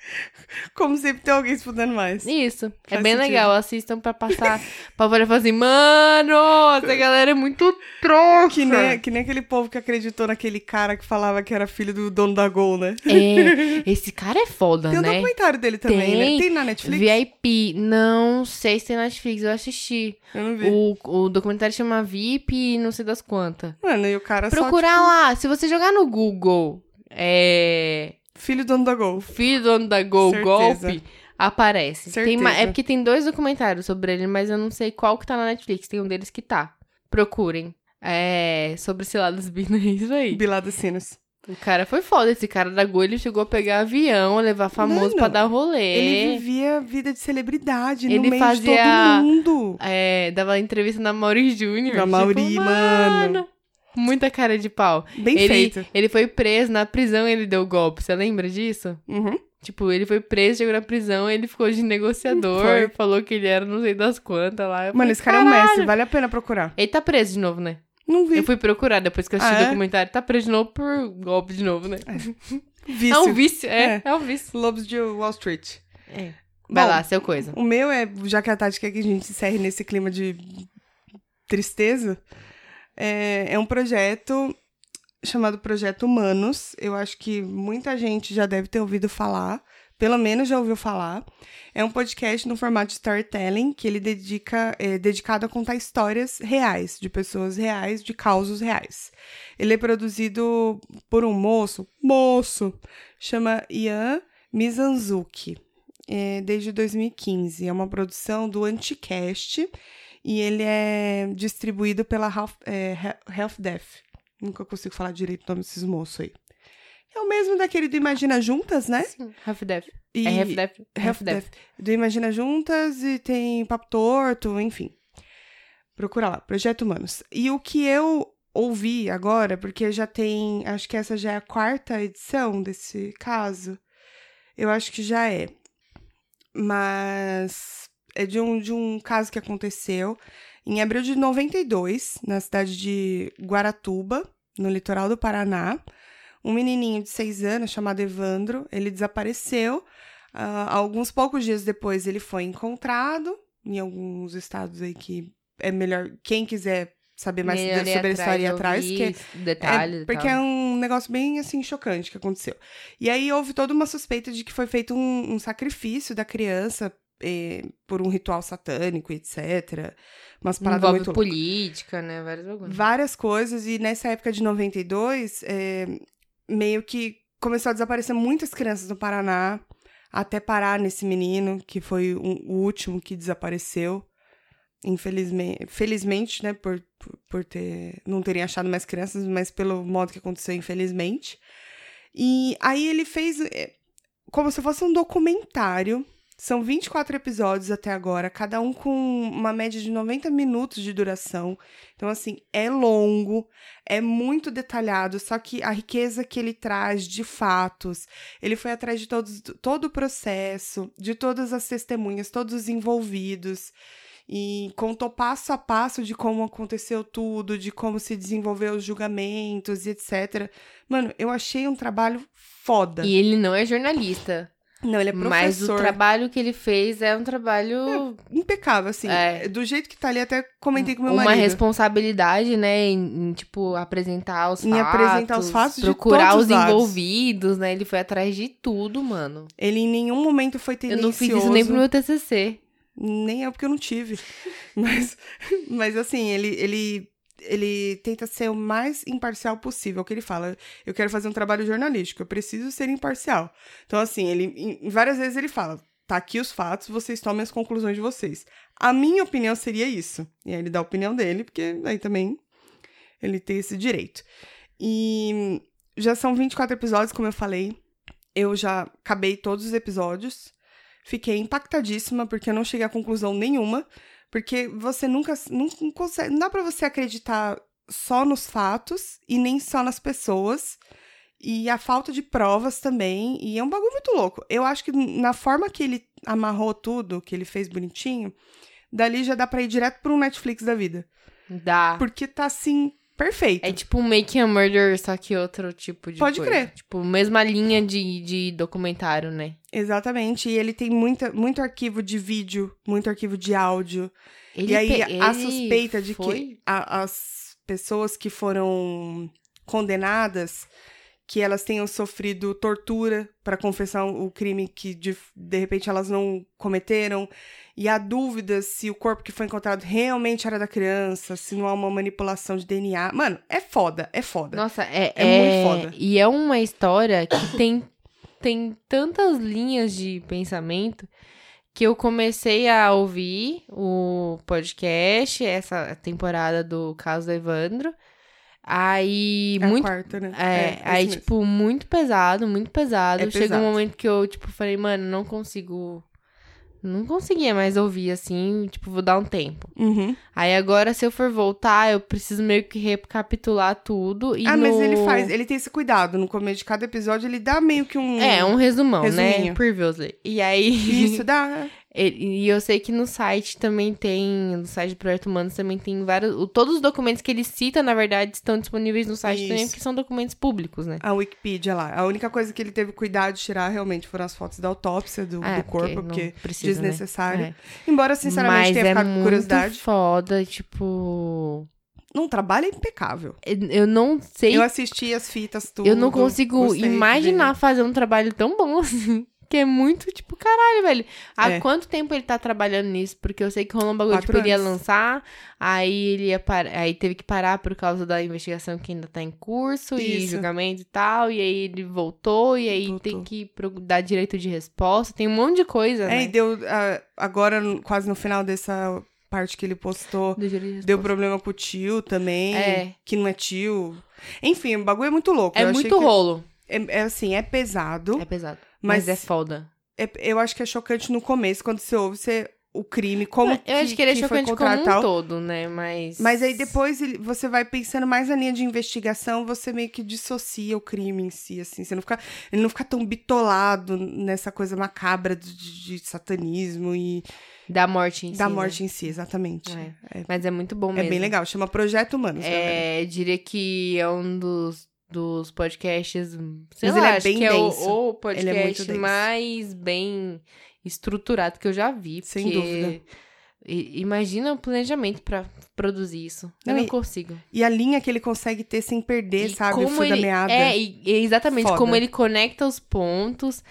Como sempre tem alguém se fudendo mais. Isso. é Faz bem sentido. legal. Assistam pra passar. pra poder falar assim, mano, essa galera é muito tronca. Que nem, que nem aquele povo que acreditou naquele cara que falava que era filho do dono da Gol, né? É, esse cara é foda, Tem um né? documentário dele também, Tem. né? Tem na Netflix? VIP, não sei se tem na Netflix, eu assisti. Eu não vi. O, o documentário chama VIP e não sei das quantas. Mano, e o cara Procurar só, lá, se você jogar no Google, é. tipo, filho do dono da Gol. Filho do dono da Gol Certeza. Golpe, aparece. Tem é porque tem dois documentários sobre ele, mas eu não sei qual que tá na Netflix. Tem um deles que tá. Procurem. É. Sobre Ciladas Bina, é isso aí. Bilada Sinos. O cara foi foda. Esse cara da Gol, ele chegou a pegar avião, levar famoso Mano, pra dar rolê. Ele vivia vida de celebridade no Ele meio fazia- de todo mundo. É, dava entrevista na Mauri Júnior. Da Mauri, tipo, mano. Muita cara de pau. Bem ele, feito. ele foi preso, na prisão ele deu golpe. Você lembra disso? Uhum. Tipo, ele foi preso, chegou na prisão, ele ficou de negociador, Foi. falou que ele era não sei das quantas lá. Eu Mano, falei, esse cara é um mestre, vale a pena procurar. Ele tá preso de novo, né? Não vi. Eu fui procurar depois que eu assisti Ah, o é? documentário. Tá preso de novo por golpe de novo, né? Vício. É um vício, é, É. é, um vício. Lobos de Wall Street. É. Vai Bom, lá, seu coisa. O meu é, já que a Tati quer que a gente encerre nesse clima de tristeza, é, é um projeto chamado Projeto Humanos. Eu acho que muita gente já deve ter ouvido falar, pelo menos já ouviu falar. É um podcast no formato de storytelling que ele dedica, é dedicado a contar histórias reais, de pessoas reais, de causos reais. Ele é produzido por um moço, moço, chama Ian Mizanzuki é, desde 2015. É uma produção do Anticast e ele é distribuído pela Half, é, Death. Nunca consigo falar direito o nome desses moços aí. É o mesmo daquele do Imagina Juntas, né? Half Death. E É Half Death. Half Half Death. Death. Do Imagina Juntas e tem Papo Torto, enfim. Procura lá, Projeto Humanos. E o que eu ouvi agora, porque já tem, acho que essa já é a quarta edição desse caso. Eu acho que já é. Mas é de um, de um caso que aconteceu em abril de 92, na cidade de Guaratuba, no litoral do Paraná. Um menininho de seis anos chamado Evandro, ele desapareceu. Ah, alguns poucos dias depois ele foi encontrado em alguns estados aí que é melhor quem quiser saber mais Melhor sobre a história ir atrás, que detalhes. é, porque é um negócio bem, assim, chocante que aconteceu. E aí houve toda uma suspeita de que foi feito um, um sacrifício da criança eh, por um ritual satânico, etc. Umas paradas Envolve muito política, né? Bagulhos. várias coisas. E nessa época de 92, é, meio que começou a desaparecer muitas crianças no Paraná, até parar nesse menino, que foi um- o último que desapareceu. Infelizmente, felizmente, né, por, por, ter, não terem achado mais crianças, mas pelo modo que aconteceu, infelizmente. E aí ele fez é, como se fosse um documentário. São 24 episódios até agora, cada um com uma média de 90 minutos de duração. Então, assim, é longo, é muito detalhado, só que a riqueza que ele traz de fatos, ele foi atrás de todos, todo o processo, de todas as testemunhas, todos os envolvidos, e contou passo a passo de como aconteceu tudo, de como se desenvolveu os julgamentos e etc. Mano, eu achei um trabalho foda. E ele não é jornalista. Não, ele é Mas o professor. trabalho que ele fez é um trabalho. Impecável, assim. É. Do jeito que tá ali, até comentei com meu uma marido. responsabilidade, né? Em, em, tipo, apresentar os Em fatos. apresentar os fatos de Procurar os envolvidos, né? Ele foi atrás de tudo, mano. Ele em nenhum momento foi Eu tendencioso. não fiz isso nem pro meu TCC. Nem é porque eu não tive. Mas, mas assim, ele, ele, ele tenta ser o mais imparcial possível. Que ele fala. Eu quero fazer um trabalho jornalístico, eu preciso ser imparcial. Então, assim, ele em várias vezes ele fala: tá aqui os fatos, vocês tomem as conclusões de vocês. A minha opinião seria isso. E aí ele dá a opinião dele, porque aí também ele tem esse direito. E já são 24 episódios, como eu falei. Eu já acabei todos os episódios. Fiquei impactadíssima porque eu não cheguei a conclusão nenhuma, porque você nunca não consegue, não dá pra você acreditar só nos fatos e nem só nas pessoas. E a falta de provas também. E é um bagulho muito louco. Eu acho que na forma que ele amarrou tudo, que ele fez bonitinho, dali já dá pra ir direto pra um Netflix da vida. Dá. Porque tá assim, perfeito. É tipo um Making a Murder, só que outro tipo de Pode coisa. crer. Tipo, mesma linha de, de documentário, né? Exatamente. E ele tem muita, muito arquivo de vídeo, muito arquivo de áudio. Ele e aí a suspeita de foi- que a- as pessoas que foram condenadas que elas tenham sofrido tortura para confessar o crime que de, de repente elas não cometeram e há dúvidas se o corpo que foi encontrado realmente era da criança, se não há uma manipulação de DNA. Mano, é foda, é foda. Nossa, é, É muito foda. E é uma história que tem, tem tantas linhas de pensamento que eu comecei a ouvir o podcast, essa temporada do caso do Evandro. Aí, É muito. quarta, né? É, esse aí, mesmo. tipo, muito pesado, muito pesado. É pesado. um momento que eu, tipo, falei, mano, não consigo. Não conseguia mais ouvir assim, tipo, vou dar um tempo. Uhum. Aí agora, se eu for voltar, eu preciso meio que recapitular tudo. E Ah, mas no- ele faz, ele tem esse cuidado. No começo de cada episódio, ele dá meio que um. É, um resumão, né? Resuminho. Previously. E aí. Isso, dá. E eu sei que no site também tem. No site do Projeto Humanos também tem vários. Todos os documentos que ele cita, na verdade, estão disponíveis no site também, Isso. porque são documentos públicos, né? A Wikipedia lá. A única coisa que ele teve cuidado de tirar realmente foram as fotos da autópsia do, É, do corpo, porque precisa, né? desnecessário. É. Embora, sinceramente, Mas tenha é ficado com muito curiosidade. foda, tipo. Não, trabalho é impecável. Eu não sei. Eu assisti as fitas, tudo. eu não consigo imaginar fazer um trabalho tão bom assim. Que é muito, tipo, caralho, velho. Há É. quanto tempo ele tá trabalhando nisso? Porque eu sei que rolou um bagulho, tipo, ele ia lançar, aí ele ia parar, aí teve que parar por causa da investigação que ainda tá em curso e Isso. julgamento e tal. E aí ele voltou, e aí Voltou. tem que dar direito de resposta. Tem um monte de coisa, É, e né? deu. ah, agora, quase no final dessa parte que ele postou, de deu problema com o tio também. É. Que não é tio. Enfim, o bagulho é muito louco. É Eu muito que- rolo. É, é assim, é pesado. É pesado. Mas- Mas, é foda. É- eu acho que é chocante no começo, quando você ouve você, o crime, como eu acho que ele é foi chocante como um todo, né? Mas. Mas aí depois você vai pensando mais na linha de investigação, você meio que dissocia o crime em si, assim. Você não fica, ele não fica tão bitolado nessa coisa macabra de, de- satanismo e Da morte em si. da né? morte em si, exatamente. É. É, Mas é muito bom é mesmo. bem legal, chama Projeto Humanos. galera. É, diria que é um dos, dos podcasts. Sei Mas lá, ele é acho bem que é o, denso. o Ele é podcast denso. mais bem estruturado que eu já vi. Sem porque dúvida. i- Imagina o planejamento pra produzir isso. Eu Não, não e- consigo. E a linha que ele consegue ter sem perder, E sabe, o fio da ele- meada. É, exatamente. Foda. Como ele conecta os pontos,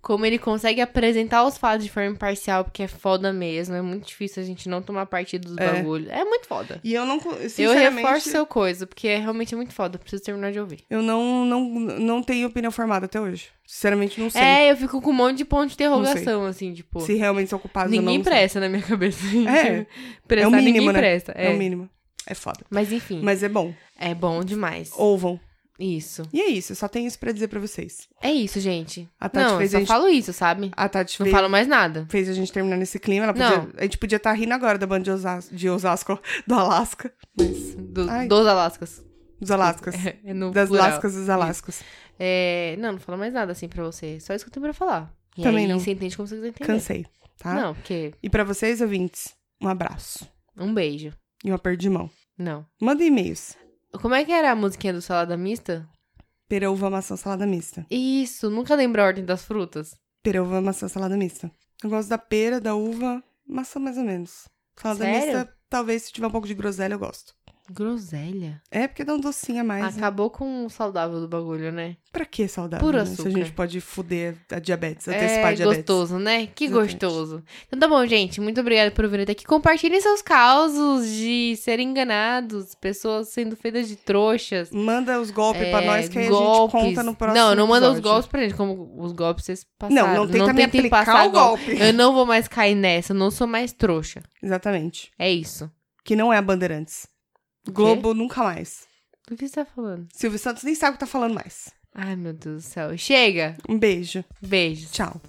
como ele consegue apresentar os fatos de forma imparcial, porque é foda mesmo. É muito difícil a gente não tomar partido dos É. bagulhos. É muito foda. E eu não, Eu reforço seu coisa, porque é realmente muito foda. Preciso terminar de ouvir. eu não, não, não tenho opinião formada até hoje. Sinceramente, não sei É, eu fico com um monte de ponto de interrogação, assim, tipo. se realmente são culpados ou não. Ninguém não sei. presta na minha cabeça. É. Prestar, É o mínimo, ninguém né? presta. É. É. o mínimo. É foda. Mas enfim, Mas é bom. é bom demais. Ouvam. Isso. E é isso, só tenho isso pra dizer pra vocês. É isso, gente. A Tati não, fez só a gente- falo isso, sabe? A Tati Não fez, falo mais nada. fez a gente terminar nesse clima. Podia- Não. a gente podia estar rindo agora da banda de Osasco, de Osasco do Alasca. Mas. Do- Ai. dos Alascas. Dos Alascas. É, é no das plural. Lascas dos Alascas. É, não, não falo mais nada assim pra você. Só isso que eu tenho pra falar. E Também aí, não. você entende como você quiser entender. Cansei, tá? Não, porque... E pra vocês, ouvintes, um abraço. Um beijo. E um aperto de mão. Não. Manda e-mails. Como é que era a musiquinha do Salada Mista? Pera, uva, maçã, salada mista. Isso, nunca lembro a ordem das frutas. Pera, uva, maçã, salada mista. Eu gosto da pera, da uva, maçã mais ou menos. Salada Sério? mista, talvez se tiver um pouco de groselha, eu gosto. Groselha. É, porque dá um docinho a mais. né? Acabou com o saudável do bagulho, né? Pra que saudável? Puro né? Se a açúcar. gente pode fuder a diabetes, antecipar a É diabetes. gostoso, né? Que Exatamente. gostoso. Então tá bom, gente. Muito obrigada por vir até aqui. Compartilhem seus causos de serem enganados, pessoas sendo feitas de trouxas. Manda os golpes pra É, nós que aí a golpes. gente conta no próximo Não, não manda os episódio. golpes pra gente, como os golpes vocês passaram. Não, não tenta me tentem aplicar passar o golpe. Eu não vou mais cair nessa, eu não sou mais trouxa. Exatamente. É isso. Que não é a Bandeirantes. Globo nunca mais. Do que você tá falando? Silvio Santos nem sabe o que tá falando mais. Ai, meu Deus do céu. Chega. Um beijo. Beijos. Tchau.